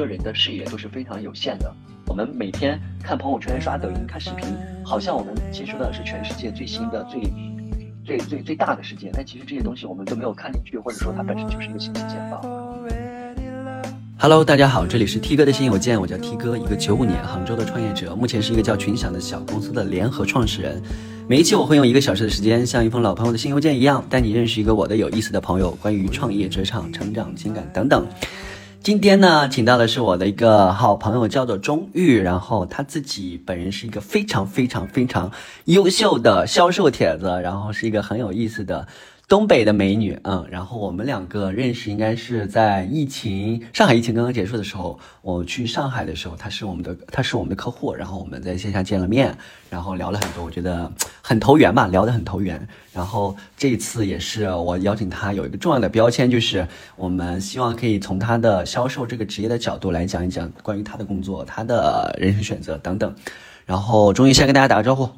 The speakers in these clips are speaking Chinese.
个人的视野都是非常有限的。我们每天看朋友圈、刷抖音、看视频，好像我们接触到的是全世界最新的、最最最最大的世界，但其实这些东西我们都没有看进去，或者说它本身就是一个信息茧房。Hello，大家好，这里是 T 哥的新邮件，我叫 T 哥，一个九五年杭州的创业者，目前是一个叫群享的小公司的联合创始人。每一期我会用一个小时的时间，像一封老朋友的新邮件一样，带你认识一个我的有意思的朋友，关于创业、职场、成长、情感等等。今天呢，请到的是我的一个好朋友，叫做钟玉，然后他自己本人是一个非常非常非常优秀的销售帖子，然后是一个很有意思的。东北的美女，嗯，然后我们两个认识应该是在疫情上海疫情刚刚结束的时候，我去上海的时候，她是我们的，她是我们的客户，然后我们在线下见了面，然后聊了很多，我觉得很投缘吧，聊得很投缘。然后这一次也是我邀请她，有一个重要的标签，就是我们希望可以从她的销售这个职业的角度来讲一讲关于她的工作、她的人生选择等等。然后终于先跟大家打个招呼。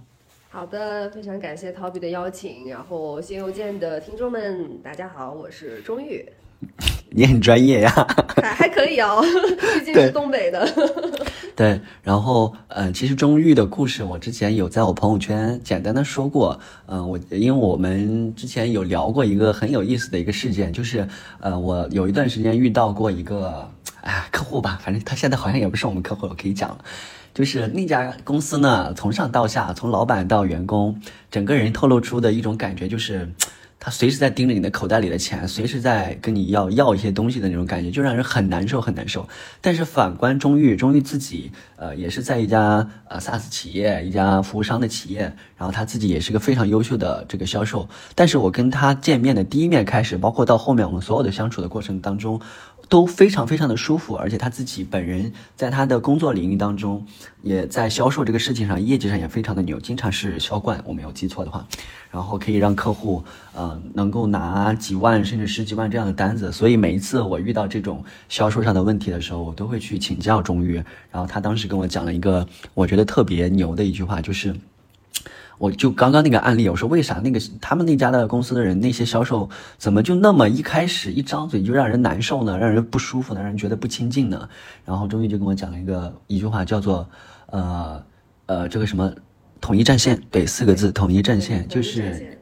好的，非常感谢 Toby 的邀请。然后新邮件的听众们，大家好，我是钟玉。你很专业呀，还还可以哦，毕竟是东北的。对，然后呃，其实钟玉的故事，我之前有在我朋友圈简单的说过。嗯，我因为我们之前有聊过一个很有意思的一个事件，就是呃，我有一段时间遇到过一个户吧，反正他现在好像也不是我们客户，我可以讲了。就是那家公司呢，从上到下，从老板到员工，整个人透露出的一种感觉，就是他随时在盯着你的口袋里的钱，随时在跟你要要一些东西的那种感觉，就让人很难受，很难受。但是反观钟玉，钟玉自己，呃，也是在一家呃 SaaS 企业，一家服务商的企业，然后他自己也是个非常优秀的这个销售。但是我跟他见面的第一面开始，包括到后面我们所有的相处的过程当中。都非常非常的舒服，而且他自己本人在他的工作领域当中，也在销售这个事情上，业绩上也非常的牛，经常是销冠，我没有记错的话，然后可以让客户呃能够拿几万甚至十几万这样的单子，所以每一次我遇到这种销售上的问题的时候，我都会去请教钟玉，然后他当时跟我讲了一个我觉得特别牛的一句话，就是。我就刚刚那个案例，我说为啥那个他们那家的公司的人那些销售怎么就那么一开始一张嘴就让人难受呢？让人不舒服呢？让人觉得不亲近呢？然后终于就跟我讲了一个一句话，叫做呃呃这个什么统一战线，对四个字统一战线，就是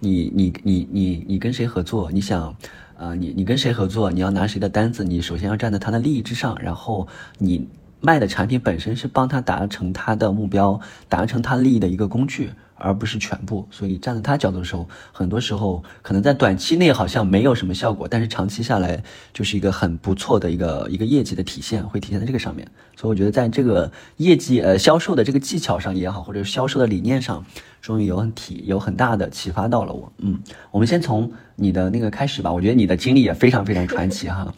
你你你你你跟谁合作？你想呃你你跟谁合作？你要拿谁的单子？你首先要站在他的利益之上，然后你。卖的产品本身是帮他达成他的目标、达成他利益的一个工具，而不是全部。所以站在他角度的时候，很多时候可能在短期内好像没有什么效果，但是长期下来就是一个很不错的一个一个业绩的体现，会体现在这个上面。所以我觉得在这个业绩呃销售的这个技巧上也好，或者销售的理念上，终于有很体有很大的启发到了我。嗯，我们先从你的那个开始吧。我觉得你的经历也非常非常传奇哈。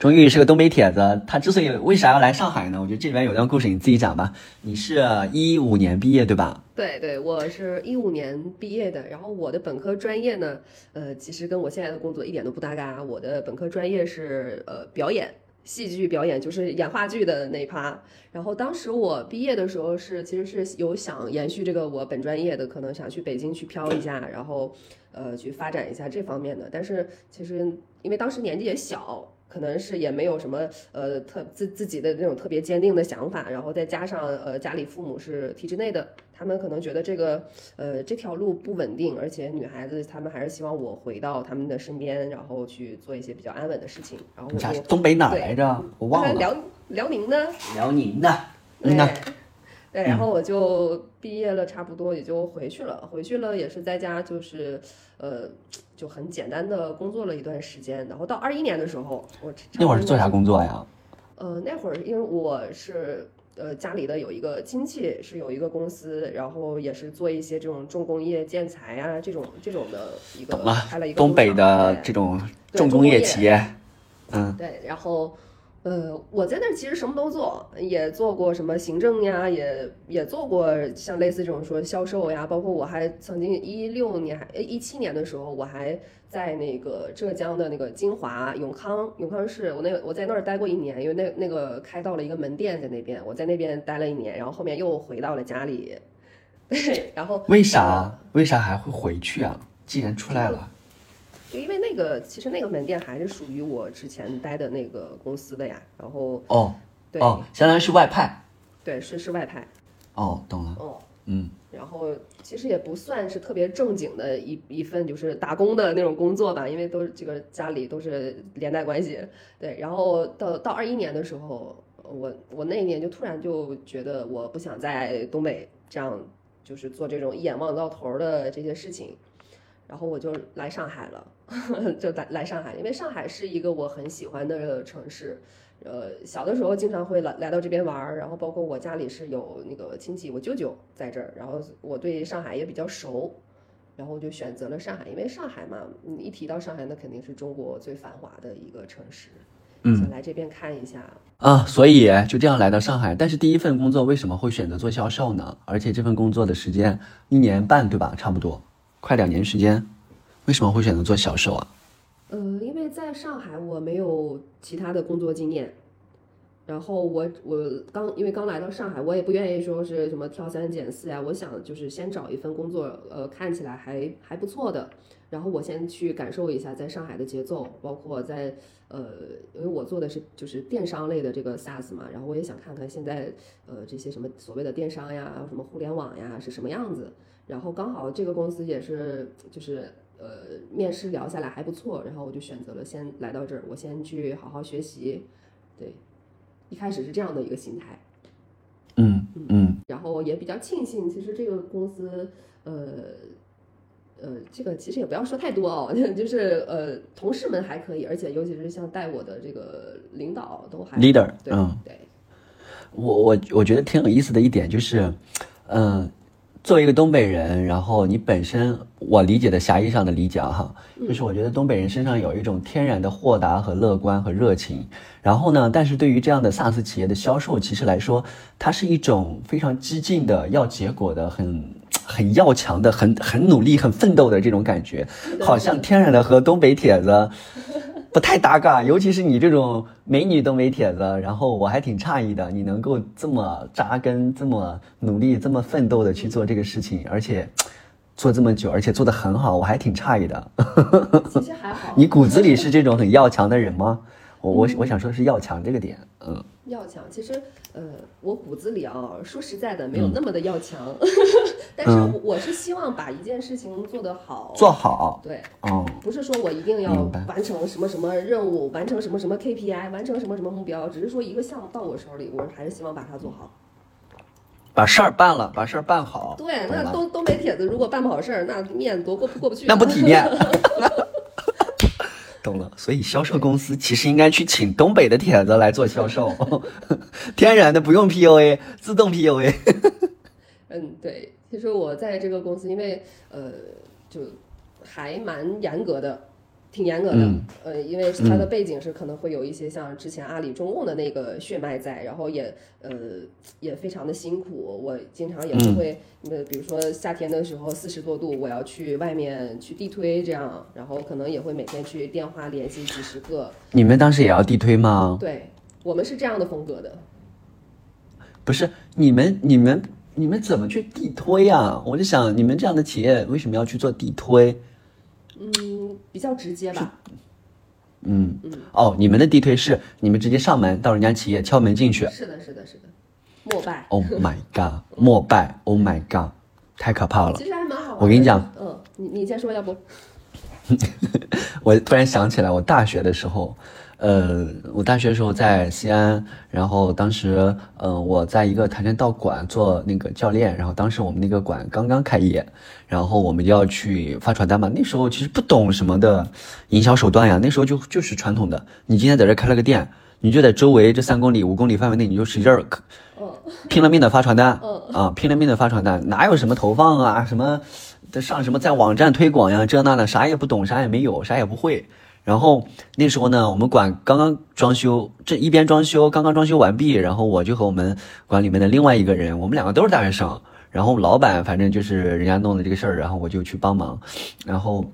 钟玉是个东北铁子，他之所以为啥要来上海呢？我觉得这里边有段故事，你自己讲吧。你是一五年毕业对吧？对对，我是一五年毕业的。然后我的本科专业呢，呃，其实跟我现在的工作一点都不搭嘎。我的本科专业是呃表演，戏剧表演，就是演话剧的那一趴。然后当时我毕业的时候是，其实是有想延续这个我本专业的，可能想去北京去漂一下，然后呃去发展一下这方面的。但是其实因为当时年纪也小。可能是也没有什么呃特自自己的那种特别坚定的想法，然后再加上呃家里父母是体制内的，他们可能觉得这个呃这条路不稳定，而且女孩子他们还是希望我回到他们的身边，然后去做一些比较安稳的事情。然后我东北哪来着？我忘了。辽辽宁的。辽宁的。对。对，然后我就毕业了，差不多也就回去了。回去了也是在家，就是呃。就很简单的工作了一段时间，然后到二一年的时候，我那会儿是做啥工作呀？呃，那会儿因为我是呃家里的有一个亲戚是有一个公司，然后也是做一些这种重工业建材啊这种这种的一个开了一个东北的这种重工业企业，嗯，对，然后。呃，我在那儿其实什么都做，也做过什么行政呀，也也做过像类似这种说销售呀，包括我还曾经一六年还一七年的时候，我还在那个浙江的那个金华永康永康市，我那我在那儿待过一年，因为那那个开到了一个门店在那边，我在那边待了一年，然后后面又回到了家里，对，然后为啥为啥还会回去啊？既然出来了。就因为那那个其实那个门店还是属于我之前待的那个公司的呀。然后哦对、哦，相当于是外派。对是是外派哦，懂了。哦。嗯然后其实也不算是特别正经的一一份就是打工的那种工作吧，因为都是这个家里都是连带关系。对，然后到到二一年的时候，我我那一年就突然就觉得我不想在东北这样就是做这种一眼望到头的这些事情，然后我就来上海了，就来来上海，因为上海是一个我很喜欢的城市。呃，小的时候经常会来来到这边玩儿，然后包括我家里是有那个亲戚，我舅舅在这儿，然后我对上海也比较熟，然后我就选择了上海，因为上海嘛，你一提到上海，那肯定是中国最繁华的一个城市，嗯想来这边看一下。啊，所以就这样来到上海。但是第一份工作为什么会选择做销售呢？而且这份工作的时间一年半，对吧？差不多，快两年时间，为什么会选择做销售啊？呃，因为在上海我没有其他的工作经验，然后我我刚因为刚来到上海，我也不愿意说是什么挑三拣四呀，我想就是先找一份工作，呃，看起来还还不错的，然后我先去感受一下在上海的节奏，包括在呃，因为我做的是就是电商类的这个 SaaS 嘛，然后我也想看看现在呃这些什么所谓的电商呀，什么互联网呀是什么样子，然后刚好这个公司也是就是。呃，面试聊下来还不错，然后我就选择了先来到这儿，我先去好好学习。对，一开始是这样的一个心态，嗯嗯然后也比较庆幸，其实这个公司，呃，呃，这个其实也不要说太多哦，就是呃，同事们还可以，而且尤其是像带我的这个领导都还，leader，对、嗯，对，我我我觉得挺有意思的一点就是，嗯、作为一个东北人，然后你本身我理解的狭义上的理解啊哈，就是我觉得东北人身上有一种天然的豁达和乐观和热情。然后呢，但是对于这样的 SaaS 企业的销售，其实来说，它是一种非常激进的、要结果的、很很要强的、很很努力、很奋斗的这种感觉，好像天然的和东北铁子不太搭嘎，尤其是你这种美女都没帖子，然后我还挺诧异的，你能够这么扎根、这么努力、这么奋斗的去做这个事情，而且 做这么久，而且做得很好，我还挺诧异的。其实还好。你骨子里是这种很要强的人吗？我我我想说的是要强这个点，嗯，要强，其实呃，我骨子里啊，说实在的，没有那么的要强，但是嗯我我是希望把一件事情做得好，做好，对，哦，不是说我一定要完成什么什么任务，完成什么什么 KPI，完成什么什么目标，只是说一个项目到我手里，我还是希望把它做好。把事儿办了，把事儿办好，对，那东东北铁子如果办不好事儿，那面多过不过不去。那不体面。懂了，所以销售公司其实应该去请东北的铁子来做销售，天然的不用 PUA，自动 PUA。嗯，对，其实我在这个公司，因为呃，就还蛮严格的，挺严格的。嗯呃，因为它的背景是可能会有一些像之前阿里、中共的那个血脉在，然后也呃也非常的辛苦。我经常也是会，呃，比如说夏天的时候四十多度，我要去外面去地推这样，然后可能也会每天去电话联系几十个。你们当时也要地推吗？对我们是这样的风格的。不是，你们你们你们怎么去地推呀、我就想，你们这样的企业为什么要去做地推？嗯，比较直接吧。嗯，哦，你们的地推是你们直接上门到人家企业敲门进去。是的，是的，是的，膜拜。Oh my god，膜拜，Oh my god，太可怕了其。实还蛮好玩。我跟你讲，嗯，你你先说，要不？我突然想起来，我大学的时候，呃，我大学的时候在西安，然后当时，呃，我在一个跆拳道馆做那个教练，然后当时我们那个馆刚刚开业，然后我们就要去发传单嘛。那时候其实不懂什么的营销手段呀，那时候就就是传统的，你今天在这开了个店，你就在周围这三公里、五公里范围内，你就使劲儿嗯拼了命的发传单，嗯啊，拼了命的发传单，哪有什么投放啊，什么上什么在网站推广呀，这那的，啥也不懂，啥也没有，啥也不会。然后那时候呢，我们馆刚刚装修，这一边装修，刚刚装修完毕，然后我就和我们馆里面的另外一个人，我们两个都是大学生，然后老板反正就是人家弄的这个事儿，然后我就去帮忙，然后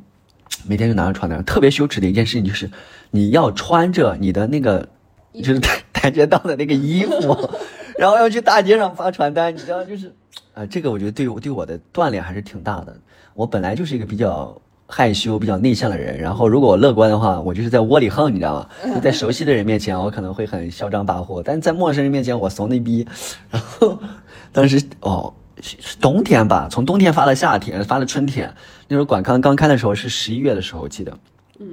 每天就拿着传单，特别羞耻的一件事情就是你要穿着你的那个 就是跆跆拳道的那个衣服，然后要去大街上发传单，你知道，就是，啊、这个我觉得对我对我的锻炼还是挺大的。我本来就是一个比较害羞、比较内向的人。然后如果我乐观的话，我就是在窝里横，你知道吗？就在熟悉的人面前，我可能会很嚣张跋扈，但是在陌生人面前，我怂的逼。然后当时哦，是冬天吧，从冬天发到夏天，发到春天。那时候管康刚开的时候是十一月的时候，我记得。嗯。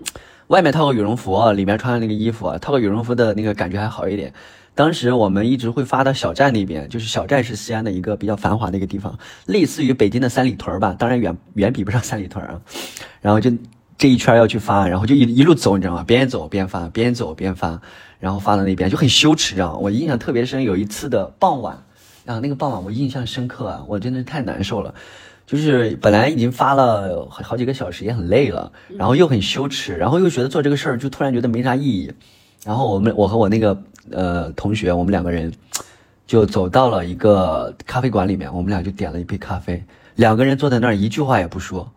外面套个羽绒服，里面穿的那个衣服，套个羽绒服的那个感觉还好一点。当时我们一直会发到小寨那边，就是小寨是西安的一个比较繁华的一个地方，类似于北京的三里屯吧，当然远远比不上三里屯啊。然后就这一圈要去发，然后就一一路走，你知道吗？边走边发，边走边发，然后发到那边就很羞耻，知道吗？我印象特别深，有一次的傍晚，啊，那个傍晚我印象深刻啊，我真的太难受了。就是本来已经发了好几个小时，也很累了，然后又很羞耻，然后又觉得做这个事儿就突然觉得没啥意义，然后我们我和我那个呃同学，我们两个人就走到了一个咖啡馆里面，我们俩就点了一杯咖啡，两个人坐在那儿一句话也不说，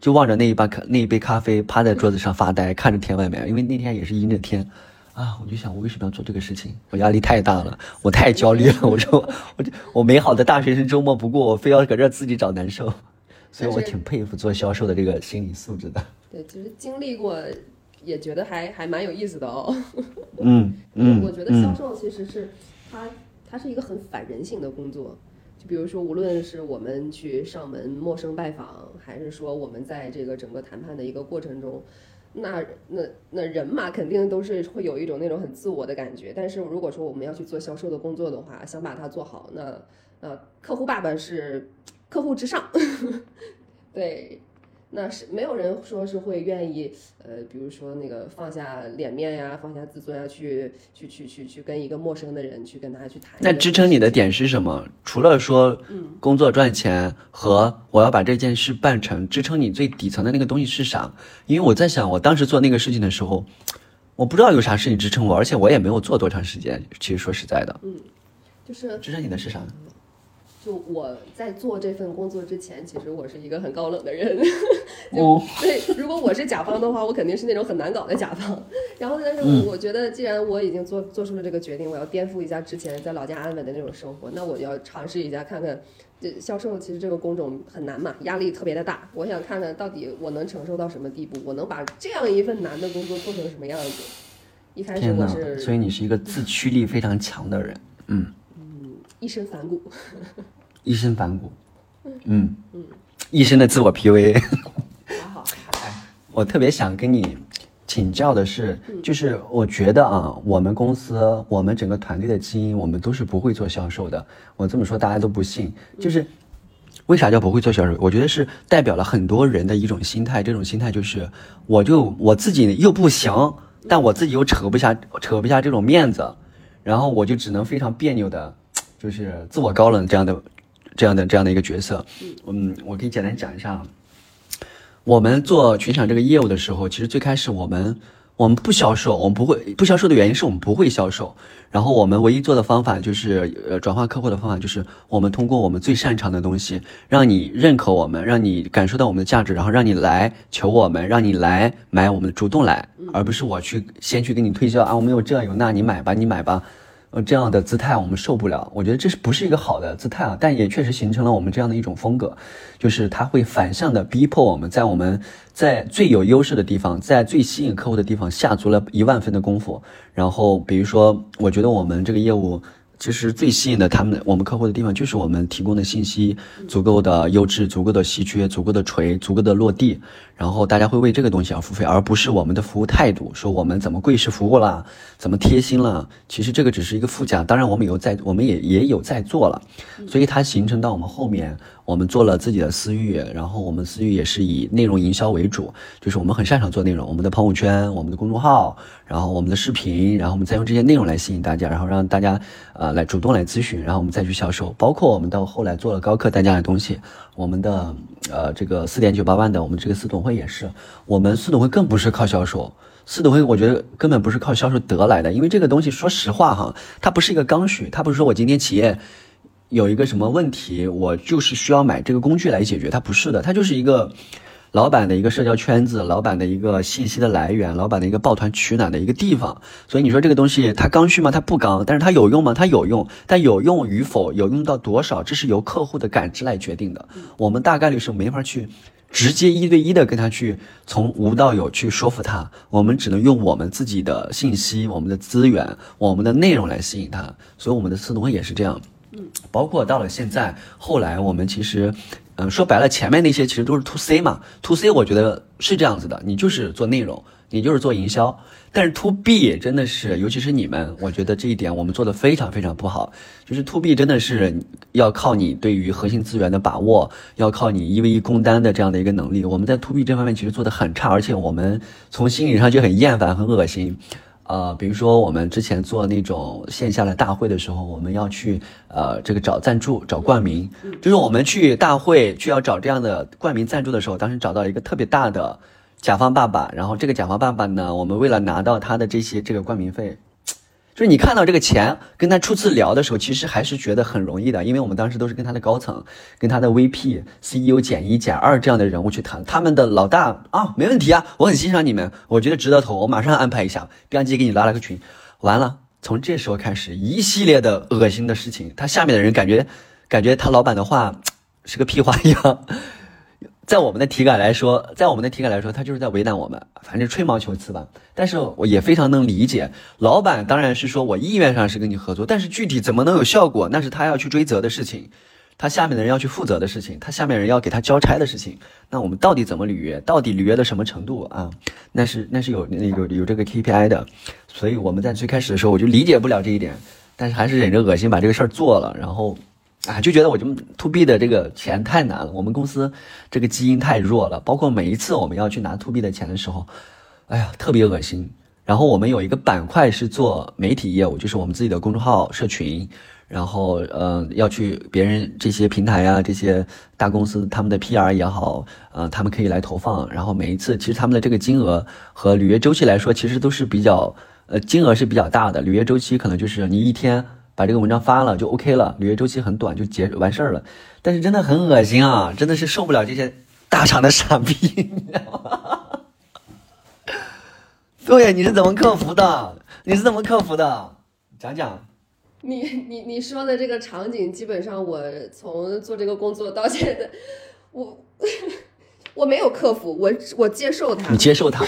就望着那一杯咖那一杯咖啡，趴在桌子上发呆，看着天外面，因为那天也是阴着天。啊，我就想，我为什么要做这个事情？我压力太大了，我太焦虑了。我说，我我美好的大学生周末不过，我非要搁这自己找难受，所以我挺佩服做销售的这个心理素质的。对，其实经历过，也觉得还还蛮有意思的哦。嗯 嗯，我觉得销售其实是它它是一个很反人性的工作。就比如说，无论是我们去上门陌生拜访，还是说我们在这个整个谈判的一个过程中。那那那人嘛，肯定都是会有一种那种很自我的感觉。但是如果说我们要去做销售的工作的话，想把它做好，那呃，客户爸爸是客户至上，对。那是没有人说是会愿意，呃，比如说那个放下脸面呀，放下自尊呀，去去去去去跟一个陌生的人去跟他去谈。那支撑你的点是什么？除了说工作赚钱和我要把这件事办成，支撑你最底层的那个东西是啥？因为我在想，我当时做那个事情的时候，我不知道有啥事情支撑我，而且我也没有做多长时间。其实说实在的，嗯，就是支撑你的是啥？就我在做这份工作之前，其实我是一个很高冷的人。就对，如果我是甲方的话，我肯定是那种很难搞的甲方。然后，但是我觉得，既然我已经做做出了这个决定，我要颠覆一下之前在老家安稳的那种生活，那我就要尝试一下，看看这销售其实这个工种很难嘛，压力特别的大。我想看看到底我能承受到什么地步，我能把这样一份难的工作做成什么样子。一开始我是，所以你是一个自驱力非常强的人，嗯。一身反骨，一身反骨，嗯。嗯，一身的自我 PUA。好，哎，我特别想跟你请教的是，就是我觉得啊，我们公司，我们整个团队的基因，我们都是不会做销售的。我这么说大家都不信，就是为啥叫不会做销售？我觉得是代表了很多人的一种心态，这种心态就是，我就我自己又不行，但我自己又扯不下扯不下这种面子，然后我就只能非常别扭的。就是自我高冷这样的，这样的这样的一个角色。嗯，我可以简单讲一下，我们做群场这个业务的时候，其实最开始我们我们不销售，我们不会不销售的原因是我们不会销售。然后我们唯一做的方法就是呃转化客户的方法，就是我们通过我们最擅长的东西，让你认可我们，让你感受到我们的价值，然后让你来求我们，让你来买我们主动来，而不是我去先去给你推销啊，我们有这有那，你买吧，你买吧。呃，这样的姿态我们受不了，我觉得这是不是一个好的姿态啊？但也确实形成了我们这样的一种风格，就是它会反向的逼迫我们在我们在最有优势的地方，在最吸引客户的地方下足了一万分的功夫。然后，比如说，我觉得我们这个业务。其实最吸引的他们我们客户的地方，就是我们提供的信息足够的优质、足够的稀缺、足够的锤、足够的落地，然后大家会为这个东西而付费，而不是我们的服务态度，说我们怎么贵式服务了，怎么贴心了。其实这个只是一个附加，当然我们有在，我们也也有在做了，所以它形成到我们后面。我们做了自己的私域，然后我们私域也是以内容营销为主，就是我们很擅长做内容，我们的朋友圈、我们的公众号，然后我们的视频，然后我们再用这些内容来吸引大家，然后让大家呃来主动来咨询，然后我们再去销售。包括我们到后来做了高客单价的东西，我们的呃这个四点九八万的，我们这个私董会也是，我们四董会更不是靠销售，四董会我觉得根本不是靠销售得来的，因为这个东西说实话哈，它不是一个刚需，它不是说我今天企业。有一个什么问题，我就是需要买这个工具来解决。它不是的，它就是一个老板的一个社交圈子，老板的一个信息的来源，老板的一个抱团取暖的一个地方。所以你说这个东西它刚需吗？它不刚，但是它有用吗？它有用，但有用与否，有用到多少，这是由客户的感知来决定的。我们大概率是没法去直接一对一的跟他去从无到有去说服他，我们只能用我们自己的信息、我们的资源、我们的内容来吸引他。所以我们的思维也是这样。嗯，包括到了现在，后来我们其实，嗯，说白了，前面那些其实都是 to C 嘛，to C 我觉得是这样子的，你就是做内容，你就是做营销。但是 to B 真的是，尤其是你们，我觉得这一点我们做的非常非常不好。就是 to B 真的是要靠你对于核心资源的把握，要靠你一 v 一工单的这样的一个能力。我们在 to B 这方面其实做的很差，而且我们从心理上就很厌烦、很恶心。呃，比如说我们之前做那种线下的大会的时候，我们要去呃这个找赞助、找冠名，就是我们去大会去要找这样的冠名赞助的时候，当时找到一个特别大的甲方爸爸，然后这个甲方爸爸呢，我们为了拿到他的这些这个冠名费。就是你看到这个钱，跟他初次聊的时候，其实还是觉得很容易的，因为我们当时都是跟他的高层、跟他的 VP、CEO 减一减二这样的人物去谈，他们的老大啊，没问题啊，我很欣赏你们，我觉得值得投，我马上安排一下，编辑给你拉了个群，完了，从这时候开始，一系列的恶心的事情，他下面的人感觉，感觉他老板的话 是个屁话一样。在我们的体感来说，在我们的体感来说，他就是在为难我们，反正吹毛求疵吧。但是我也非常能理解，老板当然是说我意愿上是跟你合作，但是具体怎么能有效果，那是他要去追责的事情，他下面的人要去负责的事情，他下面人要给他交差的事情。那我们到底怎么履约？到底履约到什么程度啊？那是那是有那有有这个 KPI 的。所以我们在最开始的时候，我就理解不了这一点，但是还是忍着恶心把这个事儿做了，然后。啊，就觉得我就 to B 的这个钱太难了，我们公司这个基因太弱了。包括每一次我们要去拿 to B 的钱的时候，哎呀，特别恶心。然后我们有一个板块是做媒体业务，就是我们自己的公众号、社群，然后呃要去别人这些平台啊，这些大公司他们的 PR 也好，呃他们可以来投放。然后每一次其实他们的这个金额和履约周期来说，其实都是比较呃金额是比较大的。履约周期可能就是你一天。把这个文章发了就 OK 了，履约周期很短就结完事儿了，但是真的很恶心啊，真的是受不了这些大厂的傻逼，你知道吗？对，你是怎么克服的？你是怎么克服的？讲讲。你你你说的这个场景，基本上我从做这个工作到现在，我 我没有克服，我我接受它。你接受它。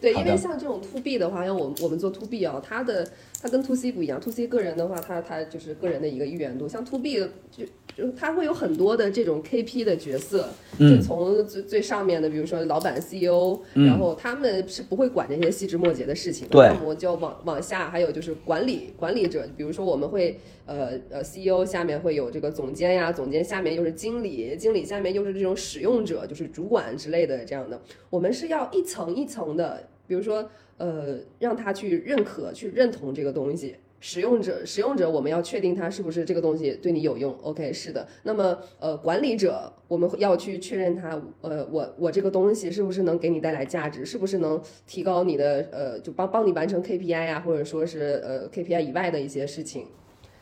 对，因为像这种 to B 的话，像我我们做 to B 啊，它的它跟 to C 不一样，to C 个人的话，它它就是个人的一个意愿度，像 to B 就就它会有很多的这种 KP 的角色，就从最最上面的，比如说老板 CEO，然后他们是不会管这些细枝末节的事情，对，我就往往下还有就是管理管理者，比如说我们会呃呃 CEO 下面会有这个总监呀，总监下面又是经理，经理下面又是这种使用者，就是主管之类的这样的，我们是要一层一层的。比如说，呃，让他去认可、去认同这个东西。使用者，使用者，我们要确定他是不是这个东西对你有用。OK，是的。那么，呃，管理者，我们要去确认他，呃，我我这个东西是不是能给你带来价值，是不是能提高你的，呃，就帮帮你完成 KPI 呀，或者说是呃 KPI 以外的一些事情。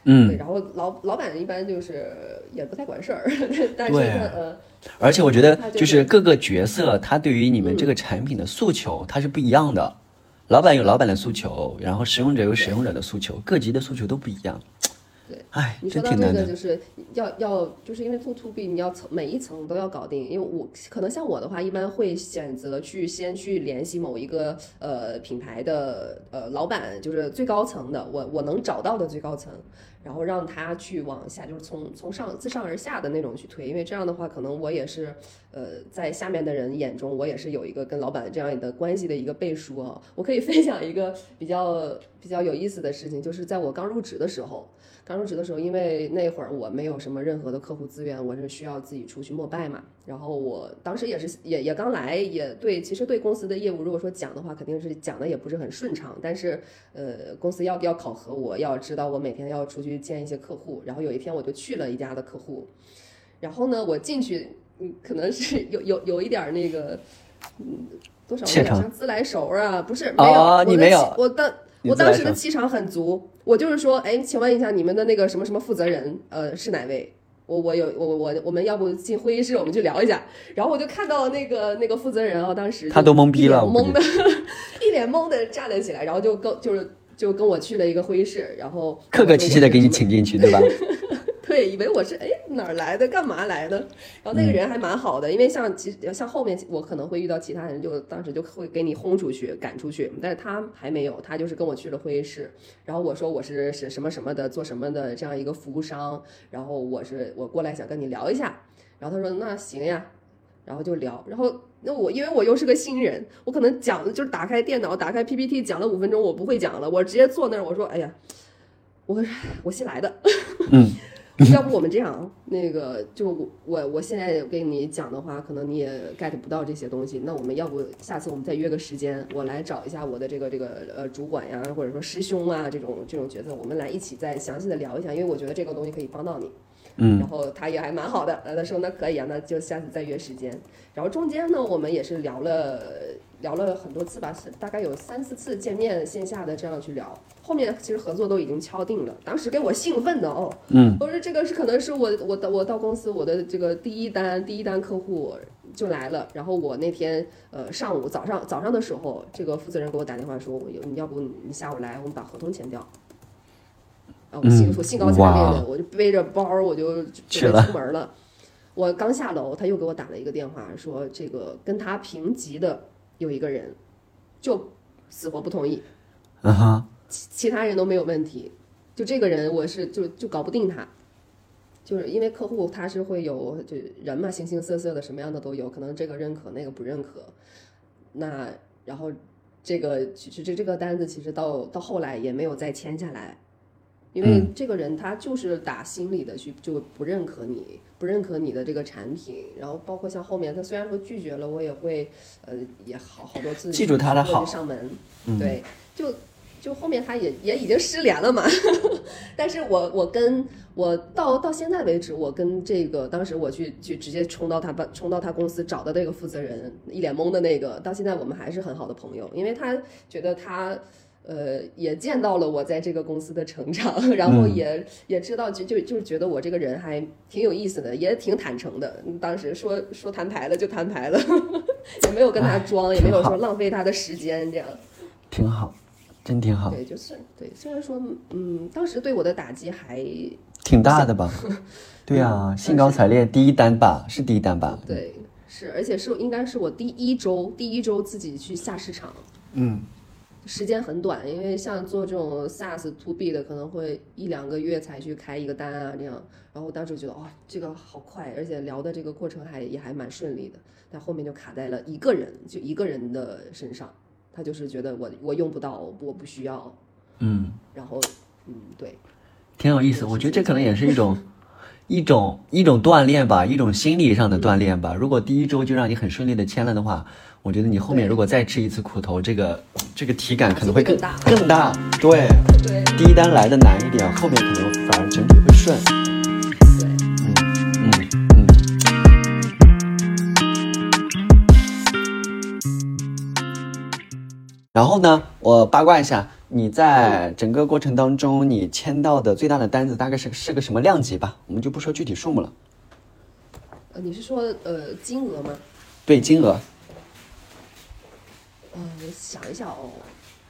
嗯。然后老老板一般就是也不太管事儿，但是呃。而且我觉得，就是各个角色，他对于你们这个产品的诉求，它是不一样的。老板有老板的诉求，然后使用者有使用者的诉求，各级的诉求都不一样。对，哎，你说到这个，就是要要，就是因为做 to B，你要层每一层都要搞定。因为我可能像我的话，一般会选择去先去联系某一个呃品牌的呃老板，就是最高层的，我我能找到的最高层。然后让他去往下，就是从从上自上而下的那种去推，因为这样的话，可能我也是，呃，在下面的人眼中，我也是有一个跟老板这样的关系的一个背书啊。我可以分享一个比较比较有意思的事情，就是在我刚入职的时候。刚入职的时候，因为那会儿我没有什么任何的客户资源，我是需要自己出去膜拜嘛。然后我当时也是也也刚来，也对，其实对公司的业务，如果说讲的话，肯定是讲的也不是很顺畅。但是呃，公司要要考核，我要知道我每天要出去见一些客户。然后有一天我就去了一家的客户，然后呢，我进去，嗯，可能是有有有一点那个，嗯，多少有点像自来熟啊？不是，没有，你没有，我当。我当时的气场很足，我就是说，哎，请问一下你们的那个什么什么负责人，呃，是哪位？我我有我我我们要不进会议室，我们去聊一下。然后我就看到那个那个负责人啊，当时他都懵逼了，懵的，一脸懵的站了起来，然后就跟就是就跟我去了一个会议室，然后客客气气的给你请进去，对吧？以为我是哎哪儿来的，干嘛来的？然后那个人还蛮好的，因为像其实像后面我可能会遇到其他人，就当时就会给你轰出去、赶出去，但是他还没有，他就是跟我去了会议室，然后我说我是是什么什么的，做什么的这样一个服务商，然后我是我过来想跟你聊一下，然后他说那行呀，然后就聊，然后那我因为我又是个新人，我可能讲就是打开电脑、打开 PPT 讲了五分钟，我不会讲了，我直接坐那儿，我说哎呀。我我新来的，嗯，要不我们这样，那个就我我我现在跟你讲的话，可能你也 get 不到这些东西。那我们要不下次我们再约个时间，我来找一下我的这个这个呃主管呀，或者说师兄啊这种这种角色，我们来一起再详细的聊一下，因为我觉得这个东西可以帮到你。嗯，然后他也还蛮好的，呃，他说那可以啊，那就下次再约时间。然后中间呢，我们也是聊了聊了很多次吧，是大概有三四次见面线下的这样去聊。后面其实合作都已经敲定了，当时给我兴奋的哦，嗯，我说这个是可能是我我到我到公司我的这个第一单第一单客户就来了。然后我那天呃上午早上早上的时候，这个负责人给我打电话说，我有你要不你下午来，我们把合同签掉。啊我兴我兴高采烈的，我就背着包我就准备出门了。我刚下楼，他又给我打了一个电话，说这个跟他平级的有一个人，就死活不同意。啊哈，其其他人都没有问题，就这个人我是就就搞不定他，就是因为客户他是会有就人嘛，形形色色的，什么样的都有，可能这个认可那个不认可，那然后这个其实这这个单子其实到到后来也没有再签下来。因为这个人他就是打心里的去就不认可你，不认可你的这个产品，然后包括像后面他虽然说拒绝了，我也会呃也好好多次记住他的好。上门，对，就就后面他也也已经失联了嘛，但是我我跟我到到现在为止，我跟这个当时我去去直接冲到他办冲到他公司找的那个负责人一脸懵的那个，到现在我们还是很好的朋友，因为他觉得他。呃，也见到了我在这个公司的成长，然后也也知道就就就是觉得我这个人还挺有意思的，也挺坦诚的。当时说说摊牌了就摊牌了，也没有跟他装，也没有说浪费他的时间，这样挺好，真挺好。对，就是对，虽然说嗯，当时对我的打击还挺大的吧？对啊，兴高采烈第一单吧，是第一单吧？对，是，而且是应该是我第一周第一周自己去下市场，嗯。时间很短，因为像做这种 SaaS to B 的，可能会一两个月才去开一个单啊，这样。然后我当时觉得，哇，这个好快，而且聊的这个过程还也还蛮顺利的。但后面就卡在了一个人，就一个人的身上，他就是觉得我我用不到，我不需要。嗯。然后，嗯，对，挺有意思。我觉得这可能也是一种。一种一种锻炼吧，一种心理上的锻炼吧。如果第一周就让你很顺利的签了的话，我觉得你后面如果再吃一次苦头，这个这个体感可能会更大更大。对对，第一单来的难一点，后面可能反而整体会顺。对，嗯嗯嗯。然后呢，我八卦一下。你在整个过程当中，你签到的最大的单子大概是是个什么量级吧？我们就不说具体数目了。呃，你是说呃金额吗？对，金额。嗯，我想一想哦，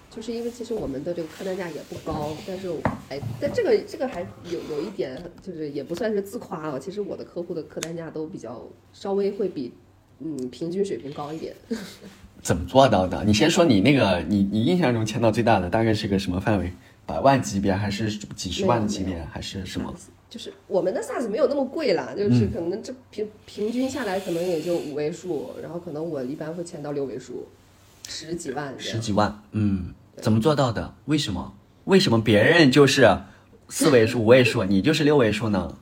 就是因为其实我们的这个客单价也不高，但是哎，但这个这个还有有一点，就是也不算是自夸啊。其实我的客户的客单价都比较稍微会比嗯平均水平高一点。怎么做到的？你先说你那个，你你印象中签到最大的大概是个什么范围？百万级别还是几十万的级别还是什么？就是我们的 SaaS 没有那么贵啦，就是可能这平平均下来可能也就五位数，然后可能我一般会签到六位数，十几万。十几万，嗯，怎么做到的？为什么？为什么别人就是四位数、五位数，你就是六位数呢？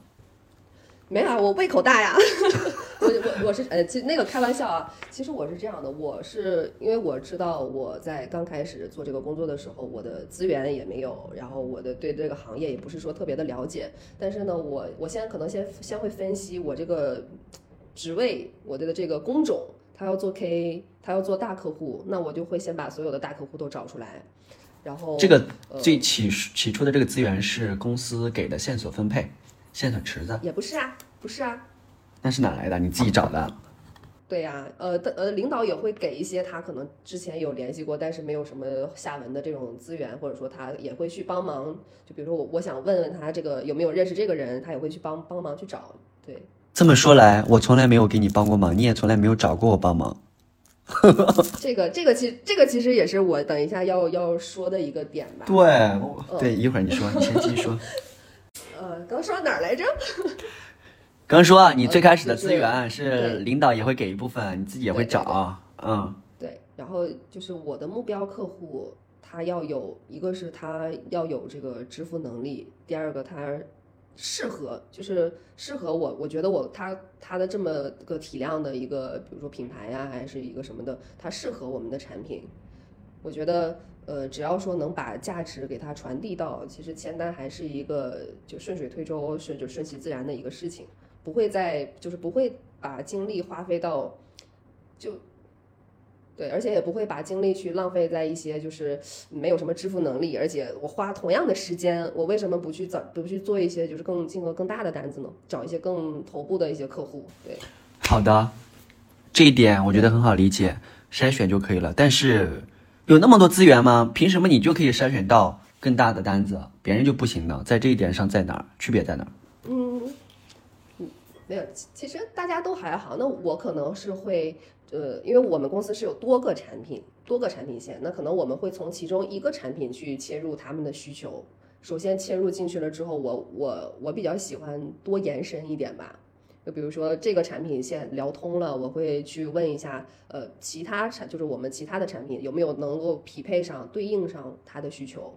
没啊，我胃口大呀。我我我是呃，其实那个开玩笑啊。其实我是这样的，我是因为我知道我在刚开始做这个工作的时候，我的资源也没有，然后我的对这个行业也不是说特别的了解。但是呢，我我现在可能先先会分析我这个职位，我的这个工种，他要做 KA，他要做大客户，那我就会先把所有的大客户都找出来，然后这个最起起初的这个资源是公司给的线索分配，线索池子也不是啊，不是啊。那是哪来的？你自己找的？对呀、呃，的呃，领导也会给一些他可能之前有联系过，但是没有什么下文的这种资源，或者说他也会去帮忙。就比如说我，我想问问他这个有没有认识这个人，他也会去帮帮忙去找。对，这么说来，我从来没有给你帮过忙，你也从来没有找过我帮忙。这个这个其这个其实也是我等一下要要说的一个点吧。对，我对，一会儿你说，你先继续说。呃，刚说到哪儿来着？刚说啊你最开始的资源是领导也会给一部分，你自己也会找，嗯，对，然后就是我的目标客户，他要有一个是他要有这个支付能力，第二个他适合，就是适合我，我觉得我他他的这么个体量的一个，比如说品牌呀、还是一个什么的，他适合我们的产品。我觉得，呃，只要说能把价值给它传递到，其实签单还是一个就顺水推舟、顺就顺其自然的一个事情，不会再就是不会把精力花费到就对，而且也不会把精力去浪费在一些就是没有什么支付能力，而且我花同样的时间，我为什么不去找不去做一些就是更金额更大的单子呢？找一些更头部的一些客户，对，好的，这一点我觉得很好理解，筛选就可以了。但是有那么多资源吗？凭什么你就可以筛选到更大的单子，别人就不行呢？在这一点上在哪儿？区别在哪儿？嗯，嗯，没有，其其实大家都还好。那我可能是会，呃，因为我们公司是有多个产品，多个产品线，那可能我们会从其中一个产品去切入他们的需求。首先切入进去了之后，我我我比较喜欢多延伸一点吧。就比如说这个产品线聊通了，我会去问一下，呃，其他产就是我们其他的产品有没有能够匹配上、对应上他的需求。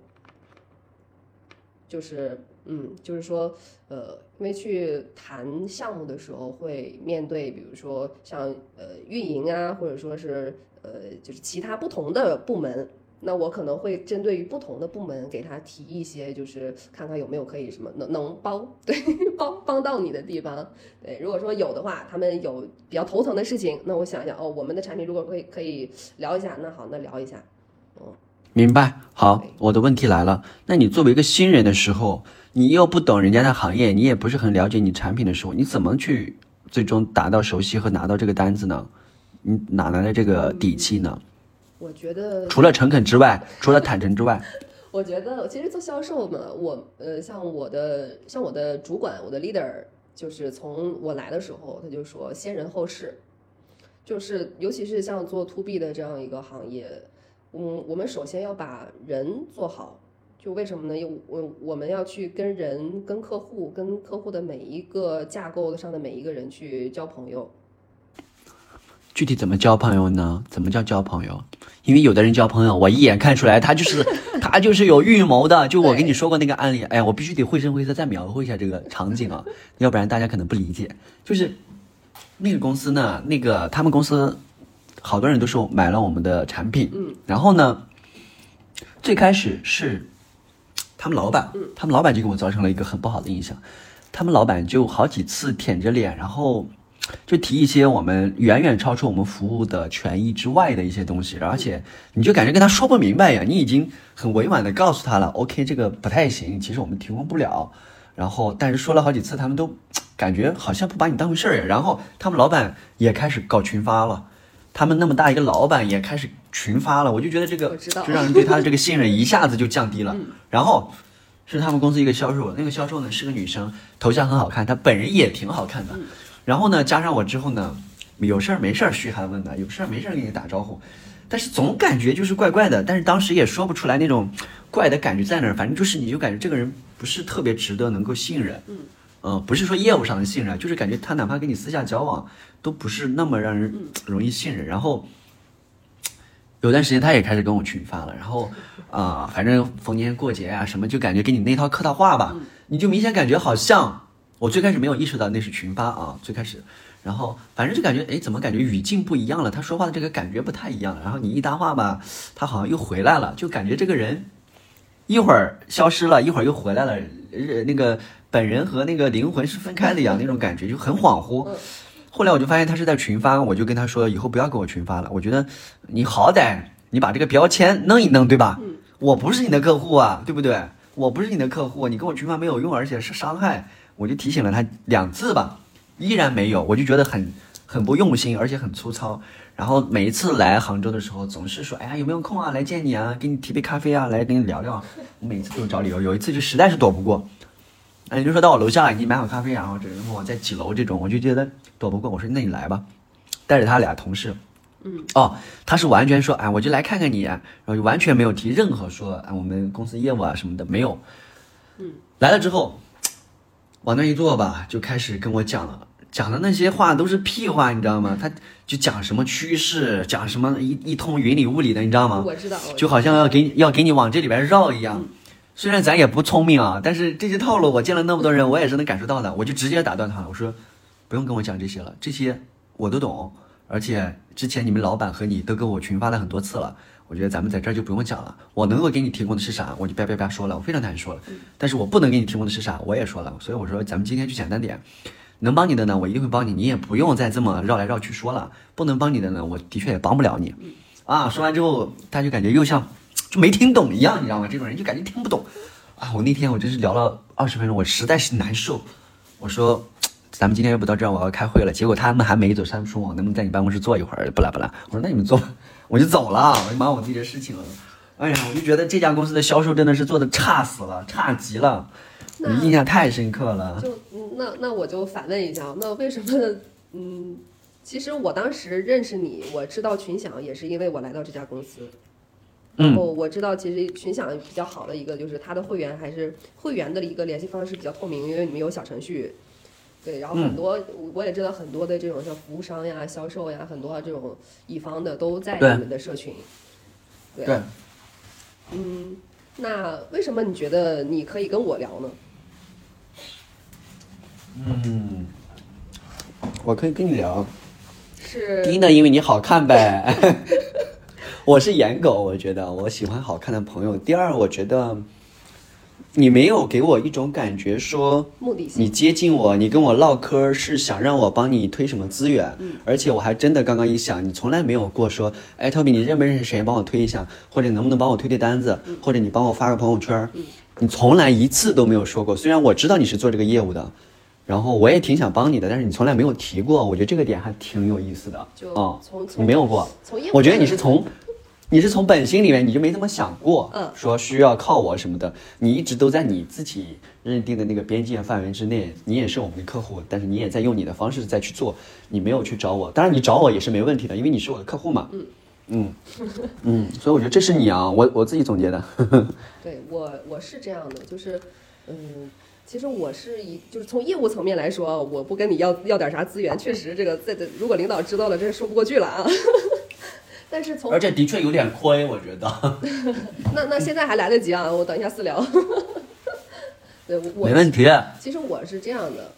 就是，嗯，就是说，呃，因为去谈项目的时候会面对，比如说像呃运营啊，或者说是呃就是其他不同的部门，那我可能会针对于不同的部门给他提一些，就是看看有没有可以什么能能帮对 帮帮到你的地方。对，如果说有的话，他们有比较头疼的事情，那我想想哦，我们的产品如果可以可以聊一下，那好，那聊一下。嗯明白。好，我的问题来了。那你作为一个新人的时候，你又不懂人家的行业，你也不是很了解你产品的时候，你怎么去最终达到熟悉和拿到这个单子呢？你哪来的这个底气呢？我觉得除了诚恳之外，除了坦诚之外，我觉得其实做销售嘛，我呃，像我的像我的主管，我的 leader，就是从我来的时候，他就说先人后事，就是尤其是像做 to B 的这样一个行业，嗯，我们首先要把人做好。就为什么呢？因为我我们要去跟人、跟客户、跟客户的每一个架构上的每一个人去交朋友。具体怎么交朋友呢？怎么叫交朋友？因为有的人交朋友，我一眼看出来他就是他就是有预谋的。就我跟你说过那个案例，哎呀，我必须得绘声绘色再描绘一下这个场景啊，要不然大家可能不理解。就是那个公司呢，那个他们公司好多人都是买了我们的产品，嗯，然后呢，最开始是他们老板，他们老板就给我造成了一个很不好的印象，他们老板就好几次舔着脸，然后。就提一些我们远远超出我们服务的权益之外的一些东西，而且你就感觉跟他说不明白呀，你已经很委婉的告诉他了，OK，这个不太行，其实我们提供不了。然后，但是说了好几次，他们都 感觉好像不把你当回事儿呀。然后他们老板也开始搞群发了，他们那么大一个老板也开始群发了，我就觉得这个就让人对他的这个信任一下子就降低了。然后是他们公司一个销售，那个销售呢是个女生，头像很好看，她本人也挺好看的。然后呢，加上我之后呢，有事儿没事儿嘘寒问暖，有事儿没事儿跟你打招呼，但是总感觉就是怪怪的，但是当时也说不出来那种怪的感觉在哪儿，反正就是你就感觉这个人不是特别值得能够信任，嗯。呃，不是说业务上的信任，就是感觉他哪怕跟你私下交往都不是那么让人容易信任。然后有段时间他也开始跟我群发了，然后啊、反正逢年过节啊什么，就感觉给你那套客套话吧，你就明显感觉好像我最开始没有意识到那是群发啊，最开始。然后反正就感觉，哎，怎么感觉语境不一样了？他说话的这个感觉不太一样了。然后你一搭话吧，他好像又回来了，就感觉这个人一会儿消失了，一会儿又回来了，呃，那个本人和那个灵魂是分开的一样，那种感觉就很恍惚。后来我就发现他是在群发，我就跟他说，以后不要给我群发了。我觉得你好歹你把这个标签弄一弄，对吧？我不是你的客户啊，对不对？我不是你的客户，你跟我群发没有用，而且是伤害。我就提醒了他两次吧，依然没有，我就觉得很很不用心，而且很粗糙。然后每一次来杭州的时候，总是说，哎呀，有没有空啊，来见你啊，给你提杯咖啡啊，来跟你聊聊。我每次都找理由，有一次就实在是躲不过，哎，就说到我楼下已经买好咖啡，然后这然后我在几楼这种，我就觉得躲不过。我说那你来吧，带着他俩同事。嗯，哦，他是完全说，哎，我就来看看你，然后就完全没有提任何说，哎，我们公司业务啊什么的没有。嗯，来了之后，往那一坐吧，就开始跟我讲了，讲的那些话都是屁话，你知道吗？他就讲什么趋势，讲什么一一通云里雾里的，你知道吗？我知道，就好像要给你要给你往这里边绕一样。虽然咱也不聪明啊，但是这些套路我见了那么多人，我也是能感受到的。我就直接打断他了，我说不用跟我讲这些了，这些我都懂。而且之前你们老板和你都跟我群发了很多次了，我觉得咱们在这儿就不用讲了。我能够给你提供的是啥，我就叭叭叭说了，我非常坦说了。但是我不能给你提供的是啥，我也说了。所以我说咱们今天就简单点，能帮你的呢，我一定会帮你，你也不用再这么绕来绕去说了。不能帮你的呢，我的确也帮不了你。啊，说完之后，他就感觉又像就没听懂一样，你知道吗？这种人就感觉听不懂。啊，我那天我真是聊了二十分钟，我实在是难受。我说。咱们今天要不到这儿，我要开会了。结果他们还没走，他们说我能不能在你办公室坐一会儿？不啦不啦。我说那你们坐，我就走了，我就忙我自己的事情了。哎呀，我就觉得这家公司的销售真的是做的差死了，差极了，我印象太深刻了。就那那我就反问一下，那为什么？嗯，其实我当时认识你，我知道群享也是因为我来到这家公司。然后我知道，其实群享比较好的一个就是它的会员还是会员的一个联系方式比较透明，因为你们有小程序。对，然后很多我也知道很多的这种像服务商呀、销售呀，很多这种乙方的都在你们的社群。对。嗯，那为什么你觉得你可以跟我聊呢？嗯，我可以跟你聊。是。第一呢，因为你好看呗。我是颜狗，我觉得我喜欢好看的朋友。第二，我觉得。你没有给我一种感觉，说目的性，你接近我，你跟我唠嗑是想让我帮你推什么资源，嗯，而且我还真的刚刚一想，你从来没有过说，哎，Toby，你认不认识谁，帮我推一下，或者能不能帮我推推单子，或者你帮我发个朋友圈，你从来一次都没有说过。虽然我知道你是做这个业务的，然后我也挺想帮你的，但是你从来没有提过，我觉得这个点还挺有意思的，啊，你没有过，我觉得你是从。你是从本心里面你就没这么想过，嗯，说需要靠我什么的，你一直都在你自己认定的那个边界范围之内，你也是我们的客户，但是你也在用你的方式在去做，你没有去找我，当然你找我也是没问题的，因为你是我的客户嘛，嗯。嗯。嗯，所以我觉得这是你啊，我我自己总结的，对我我是这样的，就是嗯，其实我是一就是从业务层面来说，我不跟你要要点啥资源，确实这个在如果领导知道了，真是说不过去了啊。但是从而且的确有点亏，我觉得。那那现在还来得及啊，我等一下私聊。对，我没问题。其实我是这样的，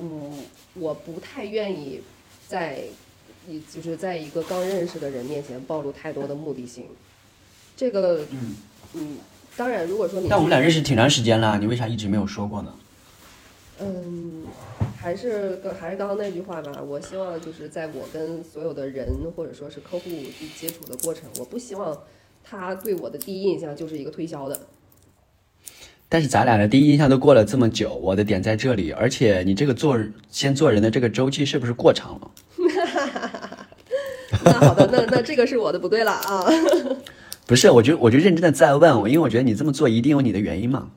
嗯，我不太愿意在一就是在一个刚认识的人面前暴露太多的目的性。这个，嗯嗯，当然，如果说你，但我们俩认识挺长时间了，你为啥一直没有说过呢？嗯。还是跟还是刚刚那句话吧，我希望就是在我跟所有的人或者说是客户去接触的过程，我不希望他对我的第一印象就是一个推销的。但是咱俩的第一印象都过了这么久，我的点在这里，而且你这个做先做人的这个周期是不是过长了？那好的，那那这个是我的不对了啊。不是，我就我就认真的在问我，因为我觉得你这么做一定有你的原因嘛。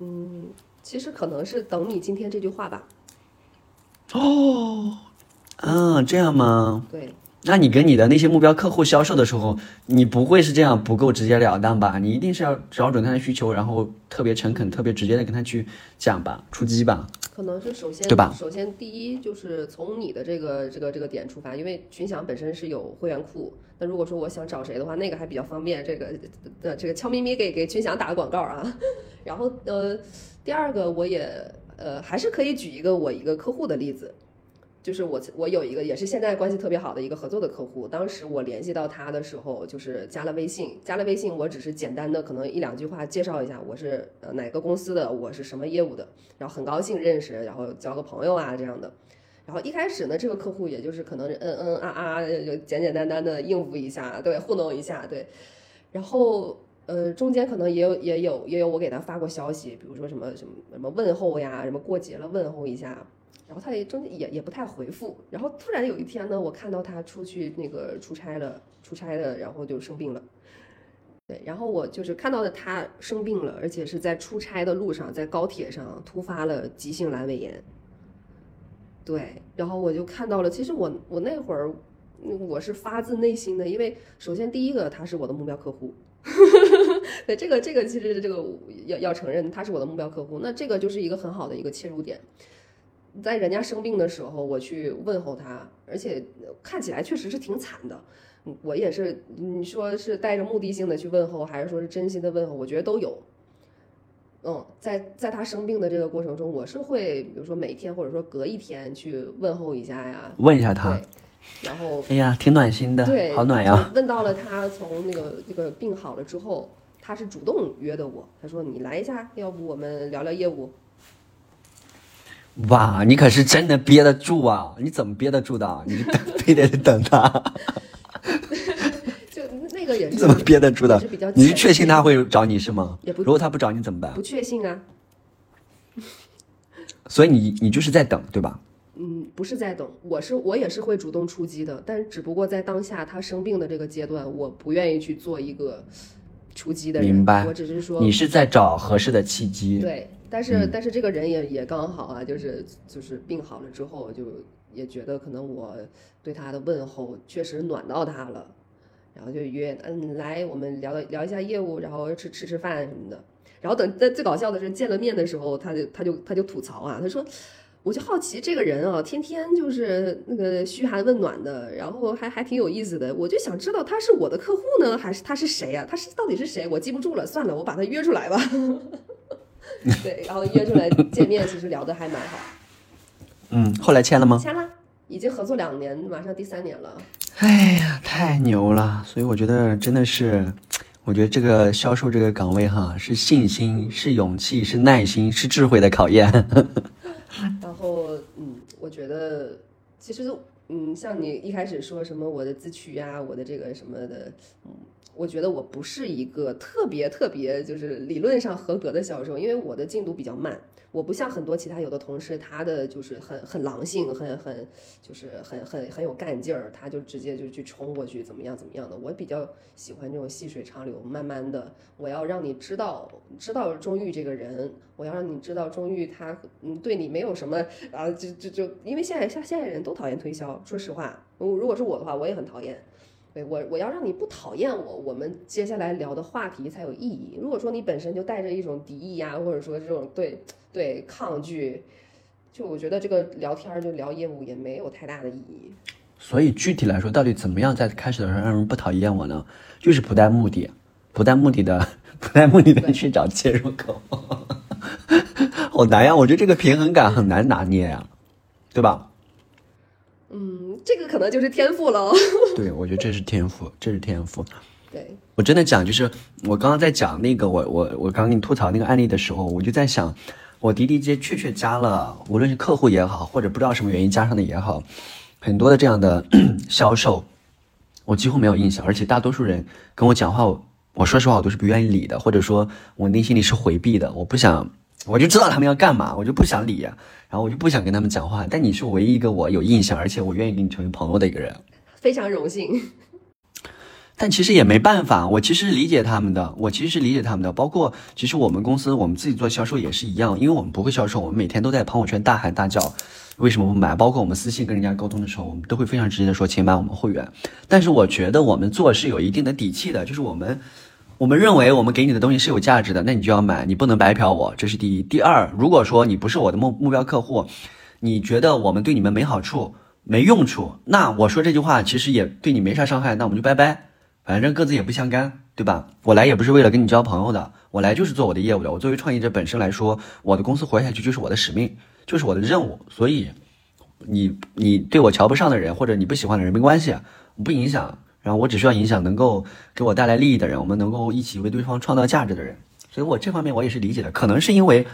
嗯，其实可能是等你今天这句话吧。哦，啊，这样吗？对，那你跟你的那些目标客户销售的时候，你不会是这样不够直截了当吧？你一定是要找准他的需求，然后特别诚恳、特别直接的跟他去讲吧，出击吧？可能是首先对吧？首先第一就是从你的这个这个这个点出发，因为群享本身是有会员库，那如果说我想找谁的话，那个还比较方便。这个呃，这个悄咪咪给给群享打个广告啊。然后呃，第二个我也。呃，还是可以举一个我一个客户的例子，就是我我有一个也是现在关系特别好的一个合作的客户，当时我联系到他的时候，就是加了微信，加了微信，我只是简单的可能一两句话介绍一下我是呃哪个公司的，我是什么业务的，然后很高兴认识，然后交个朋友啊这样的，然后一开始呢，这个客户也就是可能嗯嗯啊啊就简简单单的应付一下，对，糊弄一下，对，然后。呃，中间可能也有也有也有我给他发过消息，比如说什么什么什么问候呀，什么过节了问候一下，然后他也中间也也不太回复，然后突然有一天呢，我看到他出去那个出差了，出差了，然后就生病了。对，然后我就是看到的他生病了，而且是在出差的路上，在高铁上突发了急性阑尾炎。对，然后我就看到了，其实我我那会儿我是发自内心的，因为首先第一个他是我的目标客户，对这个这个其实这个要要承认他是我的目标客户，那这个就是一个很好的一个切入点。在人家生病的时候，我去问候他，而且看起来确实是挺惨的。我也是，你说是带着目的性的去问候，还是说是真心的问候？我觉得都有。嗯，在在他生病的这个过程中，我是会，比如说每天或者说隔一天去问候一下呀，问一下他。然后，哎呀，挺暖心的，对，好暖呀。问到了他从那个这个病好了之后，他是主动约的我，他说你来一下，要不我们聊聊业务。哇，你可是真的憋得住啊！你怎么憋得住的？你非得等他？就那个也是怎么憋得住的？你是确信他会找你是吗？也不，如果他不找你怎么办？不确信啊。所以你你就是在等，对吧？嗯，不是在等，我是我也是会主动出击的，但只不过在当下他生病的这个阶段，我不愿意去做一个出击的人。明白。我只是说，你是在找合适的契机。对。但是但是这个人也也刚好啊，就是就是病好了之后，就也觉得可能我对他的问候确实暖到他了，然后就约嗯来我们聊聊一下业务，然后吃吃吃饭什么的。然后等但最搞笑的是见了面的时候，他就他就他就吐槽啊，他说我就好奇这个人啊，天天就是那个嘘寒问暖的，然后还还挺有意思的，我就想知道他是我的客户呢，还是他是谁啊？他是到底是谁？我记不住了，算了，我把他约出来吧。对，然后约出来见面，其实聊的还蛮好。嗯，后来签了吗？签了，已经合作两年，马上第三年了。哎呀，太牛了！所以我觉得真的是，我觉得这个销售这个岗位哈，是信心，是勇气，是耐心，是智慧的考验。嗯，我觉得其实，嗯，像你一开始说什么我的自取呀，我的这个什么的，嗯。我觉得我不是一个特别特别就是理论上合格的销售，因为我的进度比较慢。我不像很多其他有的同事，他的就是很很狼性，很很就是很很很有干劲儿，他就直接就去冲过去，怎么样怎么样的。我比较喜欢这种细水长流，慢慢的，我要让你知道知道钟玉这个人，我要让你知道钟玉他嗯对你没有什么啊，就就就因为现在像现在人都讨厌推销，说实话，如如果是我的话，我也很讨厌。对我，我要让你不讨厌我，我们接下来聊的话题才有意义。如果说你本身就带着一种敌意呀，或者说这种对对抗拒，就我觉得这个聊天就聊业务也没有太大的意义。所以具体来说，到底怎么样在开始的时候让人不讨厌我呢？就是不带目的，不带目的的，不带目的的去找切入口，好难呀！我觉得这个平衡感很难拿捏呀，对吧？嗯，这个可能就是天赋喽。对，我觉得这是天赋，这是天赋。对我真的讲，就是我刚刚在讲那个我我我刚刚给你吐槽那个案例的时候，我就在想，我滴滴接确确加了，无论是客户也好，或者不知道什么原因加上的也好，很多的这样的 销售，我几乎没有印象，而且大多数人跟我讲话，我我说实话，我都是不愿意理的，或者说我内心里是回避的，我不想。我就知道他们要干嘛，我就不想理，然后我就不想跟他们讲话。但你是唯一一个我有印象，而且我愿意跟你成为朋友的一个人，非常荣幸。但其实也没办法，我其实理解他们的，我其实是理解他们的。包括其实我们公司我们自己做销售也是一样，因为我们不会销售，我们每天都在朋友圈大喊大叫，为什么不买？包括我们私信跟人家沟通的时候，我们都会非常直接的说，请买我们会员。但是我觉得我们做是有一定的底气的，就是我们。我们认为我们给你的东西是有价值的，那你就要买，你不能白嫖我，这是第一。第二，如果说你不是我的目目标客户，你觉得我们对你们没好处、没用处，那我说这句话其实也对你没啥伤害，那我们就拜拜，反正各自也不相干，对吧？我来也不是为了跟你交朋友的，我来就是做我的业务的。我作为创业者本身来说，我的公司活下去就是我的使命，就是我的任务。所以，你你对我瞧不上的人或者你不喜欢的人没关系，不影响。然后我只需要影响能够给我带来利益的人，我们能够一起为对方创造价值的人，所以我这方面我也是理解的。可能是因为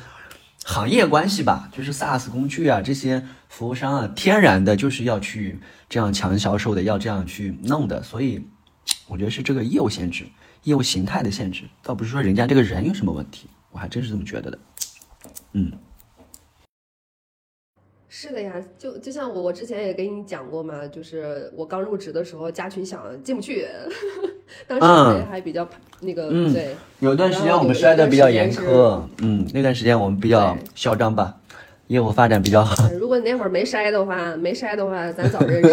行业关系吧，就是 SaaS 工具啊，这些服务商啊，天然的就是要去这样强销售的，要这样去弄的，所以我觉得是这个业务限制、业务形态的限制，倒不是说人家这个人有什么问题，我还真是这么觉得的。嗯。是的呀，就就像我我之前也跟你讲过嘛，就是我刚入职的时候加群想进不去，当时还还比较那个，嗯对，有段时间我们摔的比较严苛，嗯，那段时间我们比较嚣张吧，业务发展比较好。如果你那会儿没筛的话，没筛的话，咱早 认识。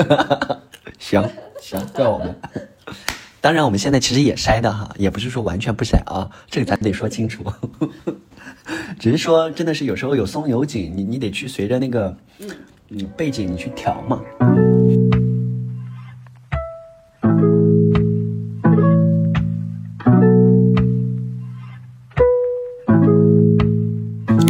行行，怪我们。当然，我们现在其实也筛的哈，也不是说完全不筛啊，这个咱得说清楚。只是说，真的是有时候有松有紧，你你得去随着那个嗯背景你去调嘛。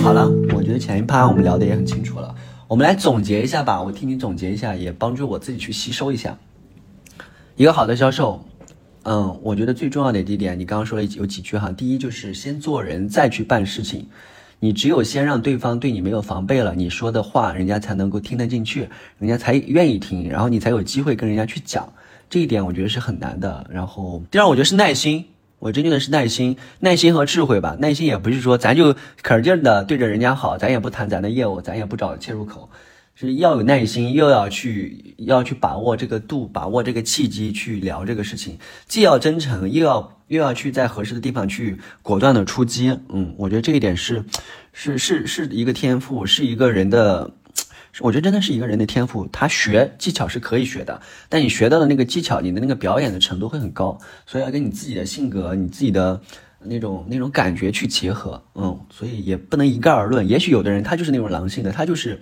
好了，我觉得前一趴我们聊的也很清楚了，我们来总结一下吧。我替你总结一下，也帮助我自己去吸收一下。一个好的销售，嗯，我觉得最重要的一点，你刚刚说了有几句哈。第一就是先做人，再去办事情。你只有先让对方对你没有防备了，你说的话人家才能够听得进去，人家才愿意听，然后你才有机会跟人家去讲。这一点我觉得是很难的。然后第二，我觉得是耐心。我真正的是耐心，耐心和智慧吧。耐心也不是说咱就可劲儿的对着人家好，咱也不谈咱的业务，咱也不找切入口，是要有耐心，又要去要去把握这个度，把握这个契机去聊这个事情，既要真诚，又要又要去在合适的地方去果断的出击。嗯，我觉得这一点是是是是一个天赋，是一个人的。我觉得真的是一个人的天赋，他学技巧是可以学的，但你学到的那个技巧，你的那个表演的程度会很高，所以要跟你自己的性格、你自己的那种那种感觉去结合，嗯，所以也不能一概而论。也许有的人他就是那种狼性的，他就是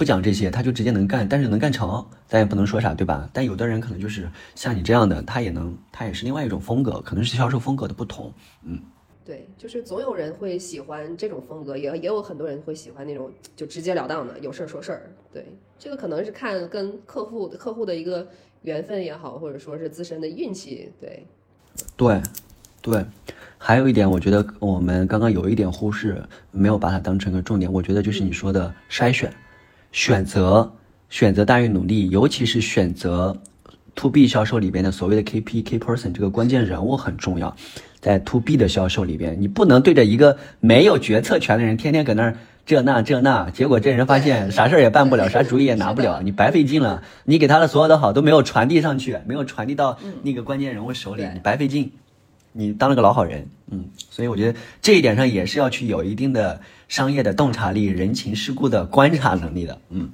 不讲这些，他就直接能干，但是能干成，咱也不能说啥，对吧？但有的人可能就是像你这样的，他也能，他也是另外一种风格，可能是销售风格的不同，嗯。对，就是总有人会喜欢这种风格，也也有很多人会喜欢那种就直截了当的，有事儿说事儿。对，这个可能是看跟客户客户的一个缘分也好，或者说是自身的运气。对，对，对，还有一点，我觉得我们刚刚有一点忽视，没有把它当成个重点。我觉得就是你说的筛选、选择、选择大于努力，尤其是选择 to B 销售里边的所谓的 KP K person 这个关键人物很重要。在 to B 的销售里边，你不能对着一个没有决策权的人天天搁那儿这那这那，结果这人发现啥事儿也办不了，啥主意也拿不了，你白费劲了。你给他的所有的好都没有传递上去，没有传递到那个关键人物手里，你白费劲。你当了个老好人，嗯，所以我觉得这一点上也是要去有一定的商业的洞察力、人情世故的观察能力的，嗯。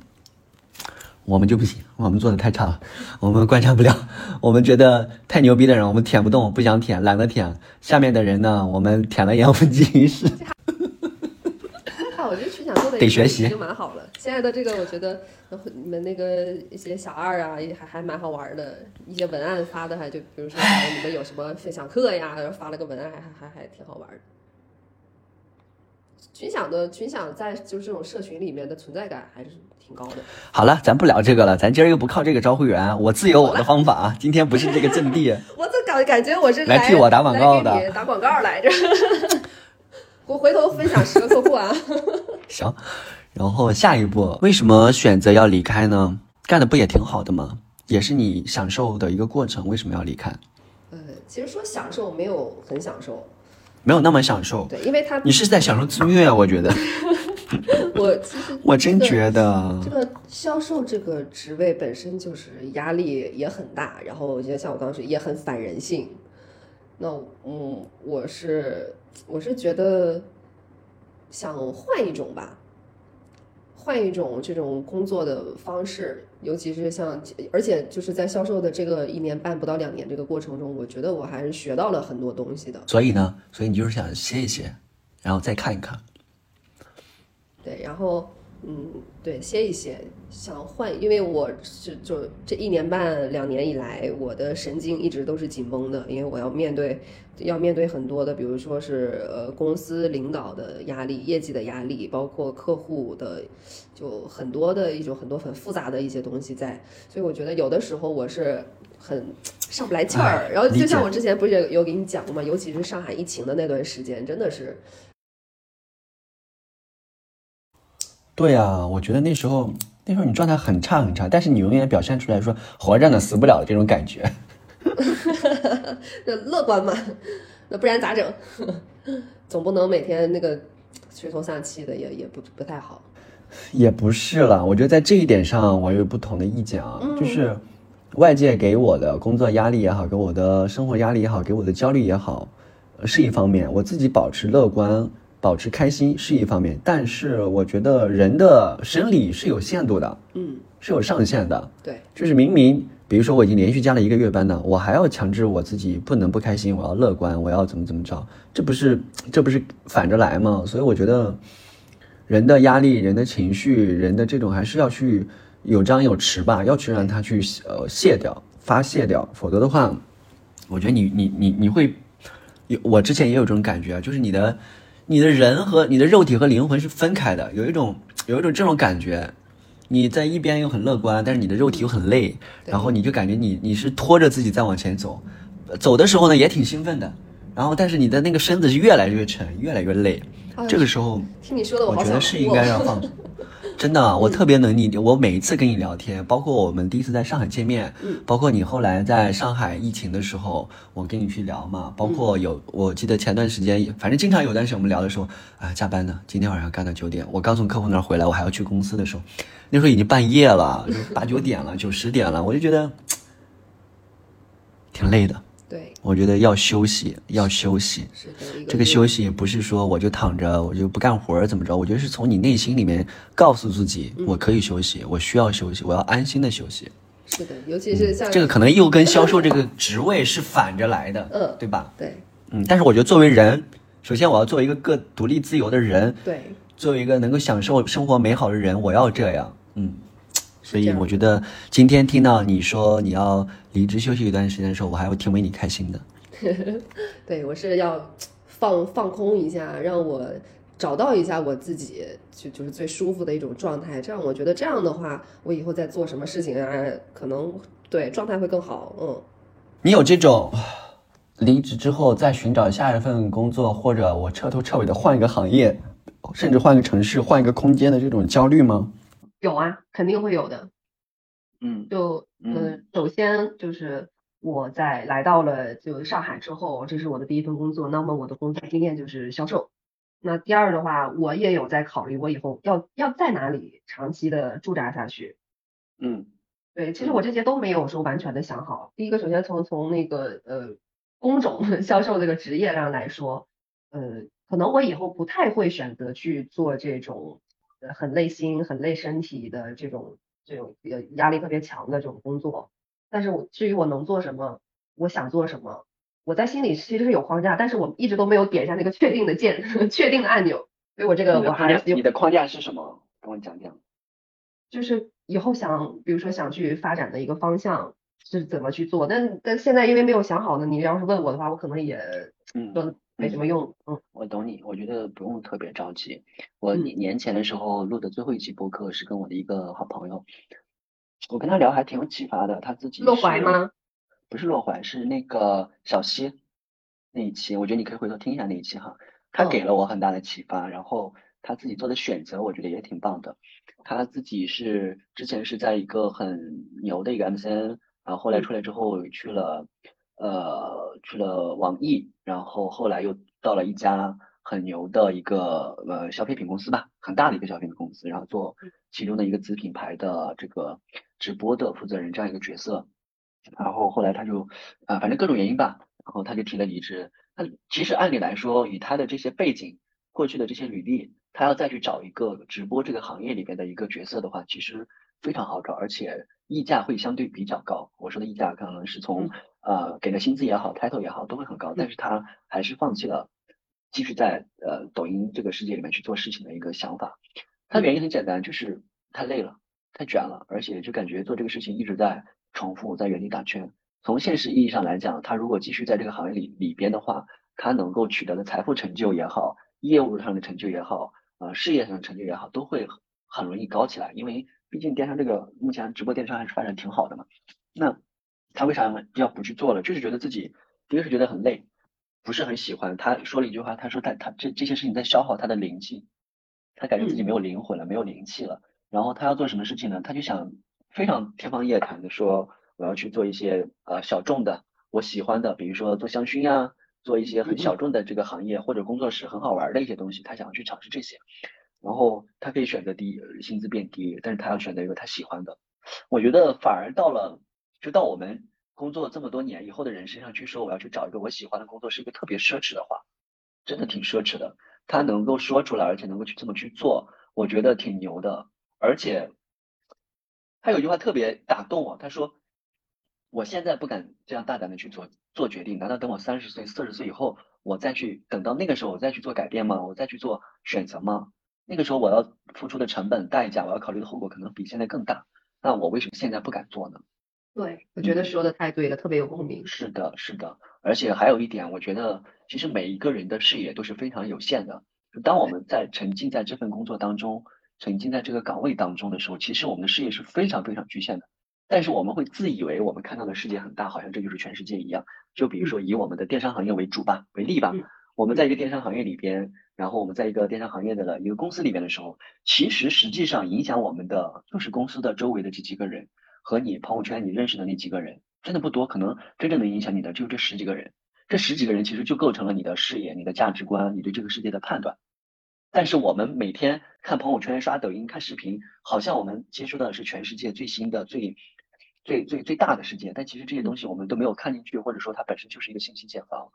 我们就不行，我们做的太差了，我们观察不了。我们觉得太牛逼的人，我们舔不动，不想舔，懒得舔。下面的人呢，我们舔了也无济于事。哈，我觉得曲想做的得学习，已经蛮好了。现在的这个，我觉得你们那个一些小二啊，也还还蛮好玩的。一些文案发的还就，比如说你们有什么分享课呀，发了个文案，还还还挺好玩的。群享的群享在就是这种社群里面的存在感还是。挺高的。好了，咱不聊这个了，咱今儿又不靠这个招会员，我自有我的方法啊。今天不是这个阵地。我怎感感觉我是来替我打广告的？打广告来着。我回头分享十个客户啊。行，然后下一步为什么选择要离开呢？干的不也挺好的吗？也是你享受的一个过程，为什么要离开？呃，其实说享受没有很享受，没有那么享受。对，因为他你是在享受自虐，我觉得。我其实 我真觉得这个销售这个职位本身就是压力也很大，然后我觉得像我刚刚说也很反人性。那嗯，我是我是觉得想换一种吧，换一种这种工作的方式，尤其是像而且就是在销售的这个一年半不到两年这个过程中，我觉得我还是学到了很多东西的。所以呢，所以你就是想歇一歇，然后再看一看。对，然后嗯，对，歇一歇，想换，因为我是就这一年半两年以来，我的神经一直都是紧绷的，因为我要面对要面对很多的，比如说是呃公司领导的压力、业绩的压力，包括客户的，就很多的一种很多很复杂的一些东西在，所以我觉得有的时候我是很上不来气儿，然后就像我之前不是有有给你讲过吗？尤其是上海疫情的那段时间，真的是。对呀，我觉得那时候那时候你状态很差很差，但是你永远表现出来说活着呢，死不了的这种感觉。那乐观嘛，那不然咋整？总不能每天那个垂头丧气的，也也不不太好。也不是了，我觉得在这一点上我有不同的意见啊，就是外界给我的工作压力也好，给我的生活压力也好，给我的焦虑也好，是一方面，我自己保持乐观、保持开心是一方面，但是我觉得人的生理是有限度的，嗯，是有上限的，对，就是明明。比如说我已经连续加了一个月班呢，我还要强制我自己不能不开心，我要乐观，我要怎么怎么着，这不是这不是反着来吗？所以我觉得，人的压力、人的情绪、人的这种还是要去有张有弛吧，要去让它去呃卸掉、发泄掉，否则的话，我觉得你你你你会有我之前也有这种感觉啊，就是你的你的人和你的肉体和灵魂是分开的，有一种有一种这种感觉。你在一边又很乐观，但是你的肉体又很累，然后你就感觉你你是拖着自己在往前走，走的时候呢也挺兴奋的，然后但是你的那个身子是越来越沉，越来越累，这个时候听你说的，我觉得是应该要放。真的，我特别能理解。我每一次跟你聊天，包括我们第一次在上海见面，包括你后来在上海疫情的时候，我跟你去聊嘛，包括有我记得前段时间，反正经常有段时间我们聊的时候，啊，加班呢，今天晚上干到九点，我刚从客户那儿回来，我还要去公司的时候，那时候已经半夜了，八九点了，九十点了，我就觉得挺累的。对，我觉得要休息，要休息。是的，这个休息不是说我就躺着，我就不干活怎么着？我觉得是从你内心里面告诉自己，我可以休息，我需要休息，我要安心的休息。是的，尤其是像这个可能又跟销售这个职位是反着来的，嗯，对吧？对，嗯，但是我觉得作为人，首先我要做一个个独立自由的人，对，作为一个能够享受生活美好的人，我要这样，嗯。所以我觉得今天听到你说你要离职休息一段时间的时候，我还会挺为你开心的。对我是要放放空一下，让我找到一下我自己就就是最舒服的一种状态。这样我觉得这样的话，我以后在做什么事情啊，可能对状态会更好。嗯，你有这种离职之后再寻找下一份工作，或者我彻头彻尾的换一个行业，甚至换个城市、换一个空间的这种焦虑吗？有啊，肯定会有的。嗯，就呃，首先就是我在来到了就上海之后，这是我的第一份工作，那么我的工作经验就是销售。那第二的话，我也有在考虑我以后要要在哪里长期的驻扎下去。嗯，对，其实我这些都没有说完全的想好。第一个，首先从从那个呃工种 销售这个职业上来说，呃，可能我以后不太会选择去做这种。很累心、很累身体的这种、这种呃压力特别强的这种工作，但是我至于我能做什么，我想做什么，我在心里其实是有框架，但是我一直都没有点下那个确定的键、确定的按钮。所以我这个我还是你的框架是什么？跟我讲讲。就是以后想，比如说想去发展的一个方向是怎么去做，但但现在因为没有想好呢，你要是问我的话，我可能也嗯。没什么用，嗯，我懂你，我觉得不用特别着急。我年年前的时候录的最后一期播客是跟我的一个好朋友，我跟他聊还挺有启发的。他自己落怀吗？不是落怀，是那个小溪那一期，我觉得你可以回头听一下那一期哈。他给了我很大的启发，然后他自己做的选择，我觉得也挺棒的。他自己是之前是在一个很牛的一个 MCN，然后后来出来之后去了。呃，去了网易，然后后来又到了一家很牛的一个呃消费品公司吧，很大的一个消费品公司，然后做其中的一个子品牌的这个直播的负责人这样一个角色，然后后来他就啊，反正各种原因吧，然后他就提了离职。那其实按理来说，以他的这些背景，过去的这些履历，他要再去找一个直播这个行业里边的一个角色的话，其实非常好找，而且溢价会相对比较高。我说的溢价可能是从呃，给的薪资也好，title 也好，都会很高，但是他还是放弃了继续在呃抖音这个世界里面去做事情的一个想法。他原因很简单，就是太累了，太卷了，而且就感觉做这个事情一直在重复，在原地打圈。从现实意义上来讲，他如果继续在这个行业里里边的话，他能够取得的财富成就也好，业务上的成就也好，呃，事业上的成就也好，都会很容易高起来。因为毕竟电商这个目前直播电商还是发展挺好的嘛。那他为啥要不去做了？就是觉得自己第一个是觉得很累，不是很喜欢。他说了一句话，他说他他这这些事情在消耗他的灵气，他感觉自己没有灵魂了，没有灵气了。然后他要做什么事情呢？他就想非常天方夜谭的说，我要去做一些呃小众的我喜欢的，比如说做香薰呀，做一些很小众的这个行业或者工作室很好玩的一些东西，他想要去尝试这些。然后他可以选择低薪资变低，但是他要选择一个他喜欢的。我觉得反而到了就到我们工作这么多年以后的人身上去说我要去找一个我喜欢的工作是一个特别奢侈的话，真的挺奢侈的。他能够说出来，而且能够去这么去做，我觉得挺牛的。而且他有句话特别打动我，他说：“我现在不敢这样大胆的去做做决定，难道等我三十岁、四十岁以后，我再去等到那个时候我再去做改变吗？我再去做选择吗？那个时候我要付出的成本代价，我要考虑的后果可能比现在更大。那我为什么现在不敢做呢？”对，我觉得说的太对了，特别有共鸣。是的，是的。而且还有一点，我觉得其实每一个人的视野都是非常有限的。当我们在沉浸在这份工作当中，沉浸在这个岗位当中的时候，其实我们的视野是非常非常局限的。但是我们会自以为我们看到的世界很大，好像这就是全世界一样。就比如说以我们的电商行业为主吧，为例吧，我们在一个电商行业里边，然后我们在一个电商行业的一个公司里边的时候，其实实际上影响我们的就是公司的周围的这几个人和你朋友圈你认识的那几个人，真的不多，可能真正能影响你的就这十几个人。这十几个人其实就构成了你的视野、你的价值观、你对这个世界的判断。但是我们每天看朋友圈、刷抖音、看视频，好像我们接触到的是全世界最新的、最最最最大的世界。但其实这些东西我们都没有看进去，或者说它本身就是一个信息茧房。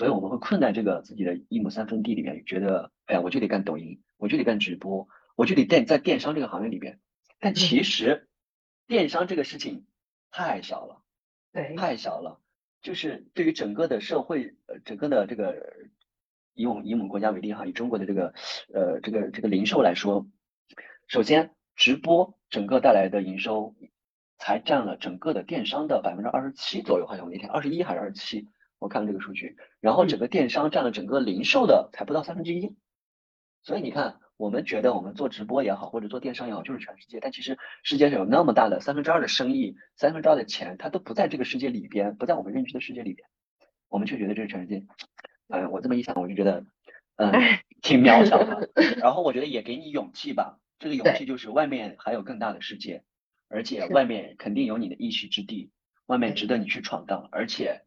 所以我们会困在这个自己的一亩三分地里面，觉得哎呀，我就得干抖音，我就得干直播，我就得电在电商这个行业里边。但其实电商这个事情太小了，对，太小了。就是对于整个的社会，呃，整个的这个。以我们以我们国家为例哈，以中国的这个呃这个这个零售来说，首先直播整个带来的营收才占了整个的电商的百分之二十七左右，好像我那天二十一还是二十七，我看了这个数据，然后整个电商占了整个零售的才不到三分之一，所以你看，我们觉得我们做直播也好，或者做电商也好，就是全世界，但其实世界上有那么大的三分之二的生意，三分之二的钱，它都不在这个世界里边，不在我们认知的世界里边，我们却觉得这是全世界。嗯，我这么一想，我就觉得，嗯，挺渺小的。然后我觉得也给你勇气吧，这个勇气就是外面还有更大的世界，而且外面肯定有你的一席之地，外面值得你去闯荡。而且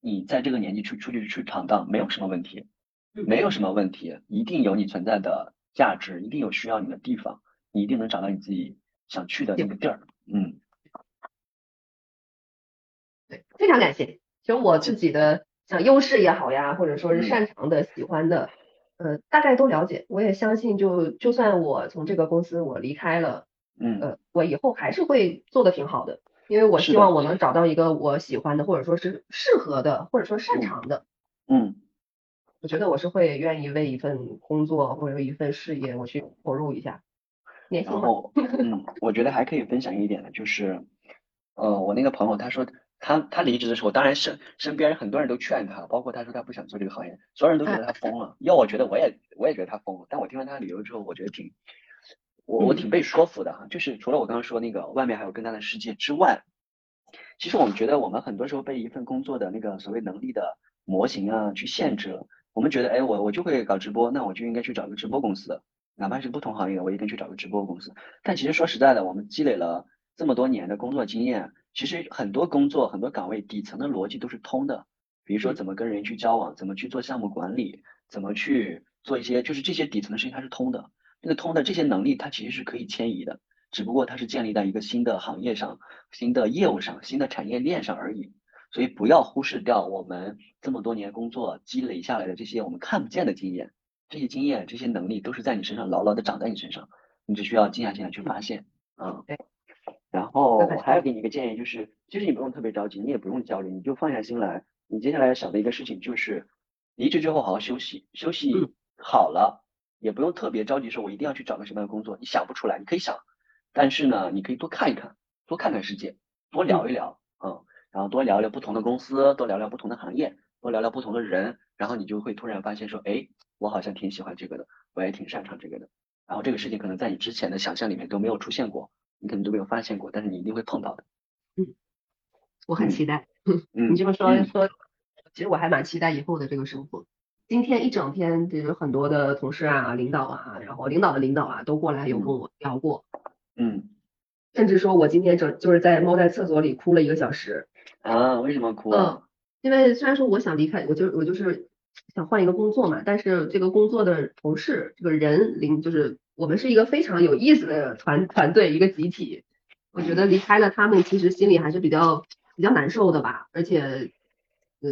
你在这个年纪去出去去闯荡，没有什么问题，没有什么问题，一定有你存在的价值，一定有需要你的地方，你一定能找到你自己想去的那个地儿。嗯，对，非常感谢。其实我自己的。像优势也好呀，或者说是擅长的、喜欢的，呃，大概都了解。我也相信，就就算我从这个公司我离开了，嗯，呃，我以后还是会做的挺好的，因为我希望我能找到一个我喜欢的，或者说是适合的，或者说擅长的。嗯，我觉得我是会愿意为一份工作或者一份事业我去投入一下。然后，嗯，我觉得还可以分享一点的，就是，呃，我那个朋友他说。他他离职的时候，当然身身边很多人都劝他，包括他说他不想做这个行业，所有人都觉得他疯了。要我觉得，我也我也觉得他疯了。但我听完他的理由之后，我觉得挺我我挺被说服的哈。就是除了我刚刚说那个外面还有更大的世界之外，其实我们觉得我们很多时候被一份工作的那个所谓能力的模型啊去限制了。我们觉得，哎，我我就会搞直播，那我就应该去找一个直播公司，哪怕是不同行业的，我也该去找个直播公司。但其实说实在的，我们积累了这么多年的工作经验。其实很多工作、很多岗位底层的逻辑都是通的，比如说怎么跟人去交往，怎么去做项目管理，怎么去做一些，就是这些底层的事情它是通的。那个通的这些能力，它其实是可以迁移的，只不过它是建立在一个新的行业上、新的业务上、新的产业链上而已。所以不要忽视掉我们这么多年工作积累下来的这些我们看不见的经验，这些经验、这些能力都是在你身上牢牢的长在你身上，你只需要静下心来去发现。嗯，对。然后我还要给你一个建议，就是其实你不用特别着急，你也不用焦虑，你就放下心来。你接下来要想的一个事情就是，离职之后好好休息，休息好了，也不用特别着急，说我一定要去找个什么样的工作。你想不出来，你可以想，但是呢，你可以多看一看，多看看世界，多聊一聊，嗯，然后多聊聊不同的公司，多聊聊不同的行业，多聊聊不同的人，然后你就会突然发现说，哎，我好像挺喜欢这个的，我也挺擅长这个的。然后这个事情可能在你之前的想象里面都没有出现过。你可能都没有发现过，但是你一定会碰到的。嗯，我很期待。嗯，你这么说说，其实我还蛮期待以后的这个生活。今天一整天，就是很多的同事啊、领导啊，然后领导的领导啊，都过来有跟我聊过。嗯，甚至说我今天整就是在猫在厕所里哭了一个小时。啊？为什么哭？嗯，因为虽然说我想离开，我就我就是想换一个工作嘛，但是这个工作的同事这个人领就是我们是一个非常有意思的团团队一个集体，我觉得离开了他们其实心里还是比较比较难受的吧，而且呃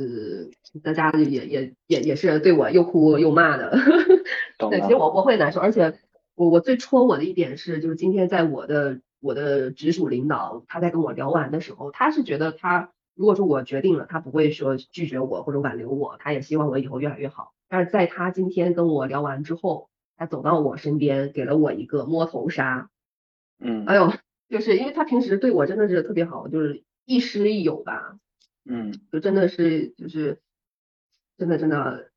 大家也也也也是对我又哭又骂的，对，其实我我会难受，而且我我最戳我的一点是，就是今天在我的我的直属领导他在跟我聊完的时候，他是觉得他。如果说我决定了，他不会说拒绝我或者挽留我，他也希望我以后越来越好。但是在他今天跟我聊完之后，他走到我身边，给了我一个摸头杀。嗯，哎呦，就是因为他平时对我真的是特别好，就是亦师亦友吧。嗯，就真的是就是真的真的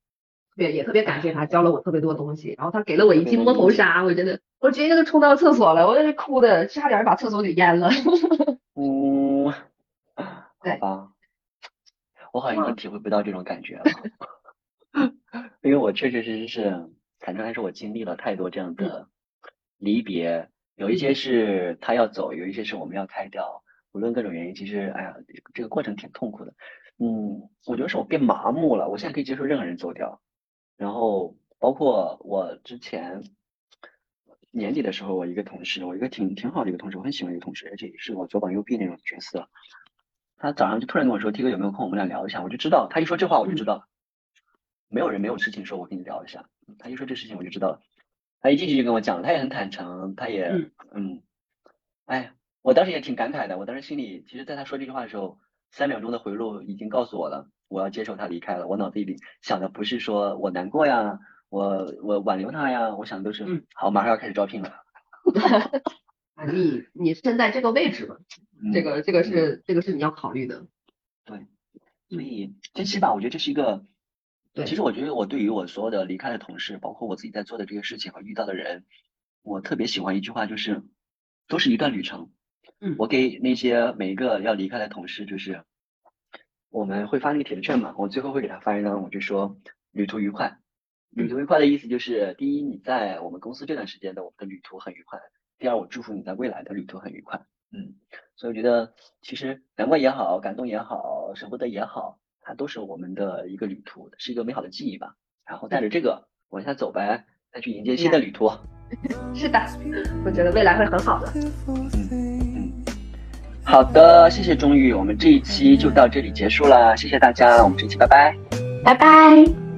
特别也特别感谢他，教了我特别多东西。然后他给了我一记摸头杀，我真的我直接就冲到厕所了，我在这哭的差点把厕所给淹了。嗯。对吧，我好像已经体会不到这种感觉了，因为我确确实实是，坦诚来说，我经历了太多这样的离别，有一些是他要走，有一些是我们要开掉，无论各种原因，其实，哎呀，这个过程挺痛苦的。嗯，我觉得是我变麻木了，我现在可以接受任何人走掉，然后包括我之前年底的时候，我一个同事，我一个挺挺好的一个同事，我很喜欢一个同事，而且也是我左膀右臂那种角色。他早上就突然跟我说：“T 哥有没有空？我们俩聊一下。”我就知道，他一说这话我就知道了。没有人没有事情说，我跟你聊一下。他一说这事情我就知道了。他一进去就跟我讲，他也很坦诚，他也嗯，哎，我当时也挺感慨的。我当时心里，其实在他说这句话的时候，三秒钟的回路已经告诉我了，我要接受他离开了。我脑子里想的不是说我难过呀，我我挽留他呀，我想的都是好，马上要开始招聘了。啊，你你身在这个位置嘛？这个这个是这个是你要考虑的，对，所以珍惜吧，我觉得这是一个，对，其实我觉得我对于我所有的离开的同事，包括我自己在做的这些事情和遇到的人，我特别喜欢一句话，就是都是一段旅程。嗯，我给那些每一个要离开的同事，就是我们会发那个铁券嘛，我最后会给他发一张，我就说旅途愉快。旅途愉快的意思就是，第一，你在我们公司这段时间的我们的旅途很愉快；第二，我祝福你在未来的旅途很愉快。嗯。所以我觉得，其实难过也好，感动也好，舍不得也好，它都是我们的一个旅途，是一个美好的记忆吧。然后带着这个往下走呗，再去迎接新的旅途。是的，我觉得未来会很好的。嗯嗯，好的，谢谢钟玉，我们这一期就到这里结束了，谢谢大家，我们这一期拜拜，拜拜。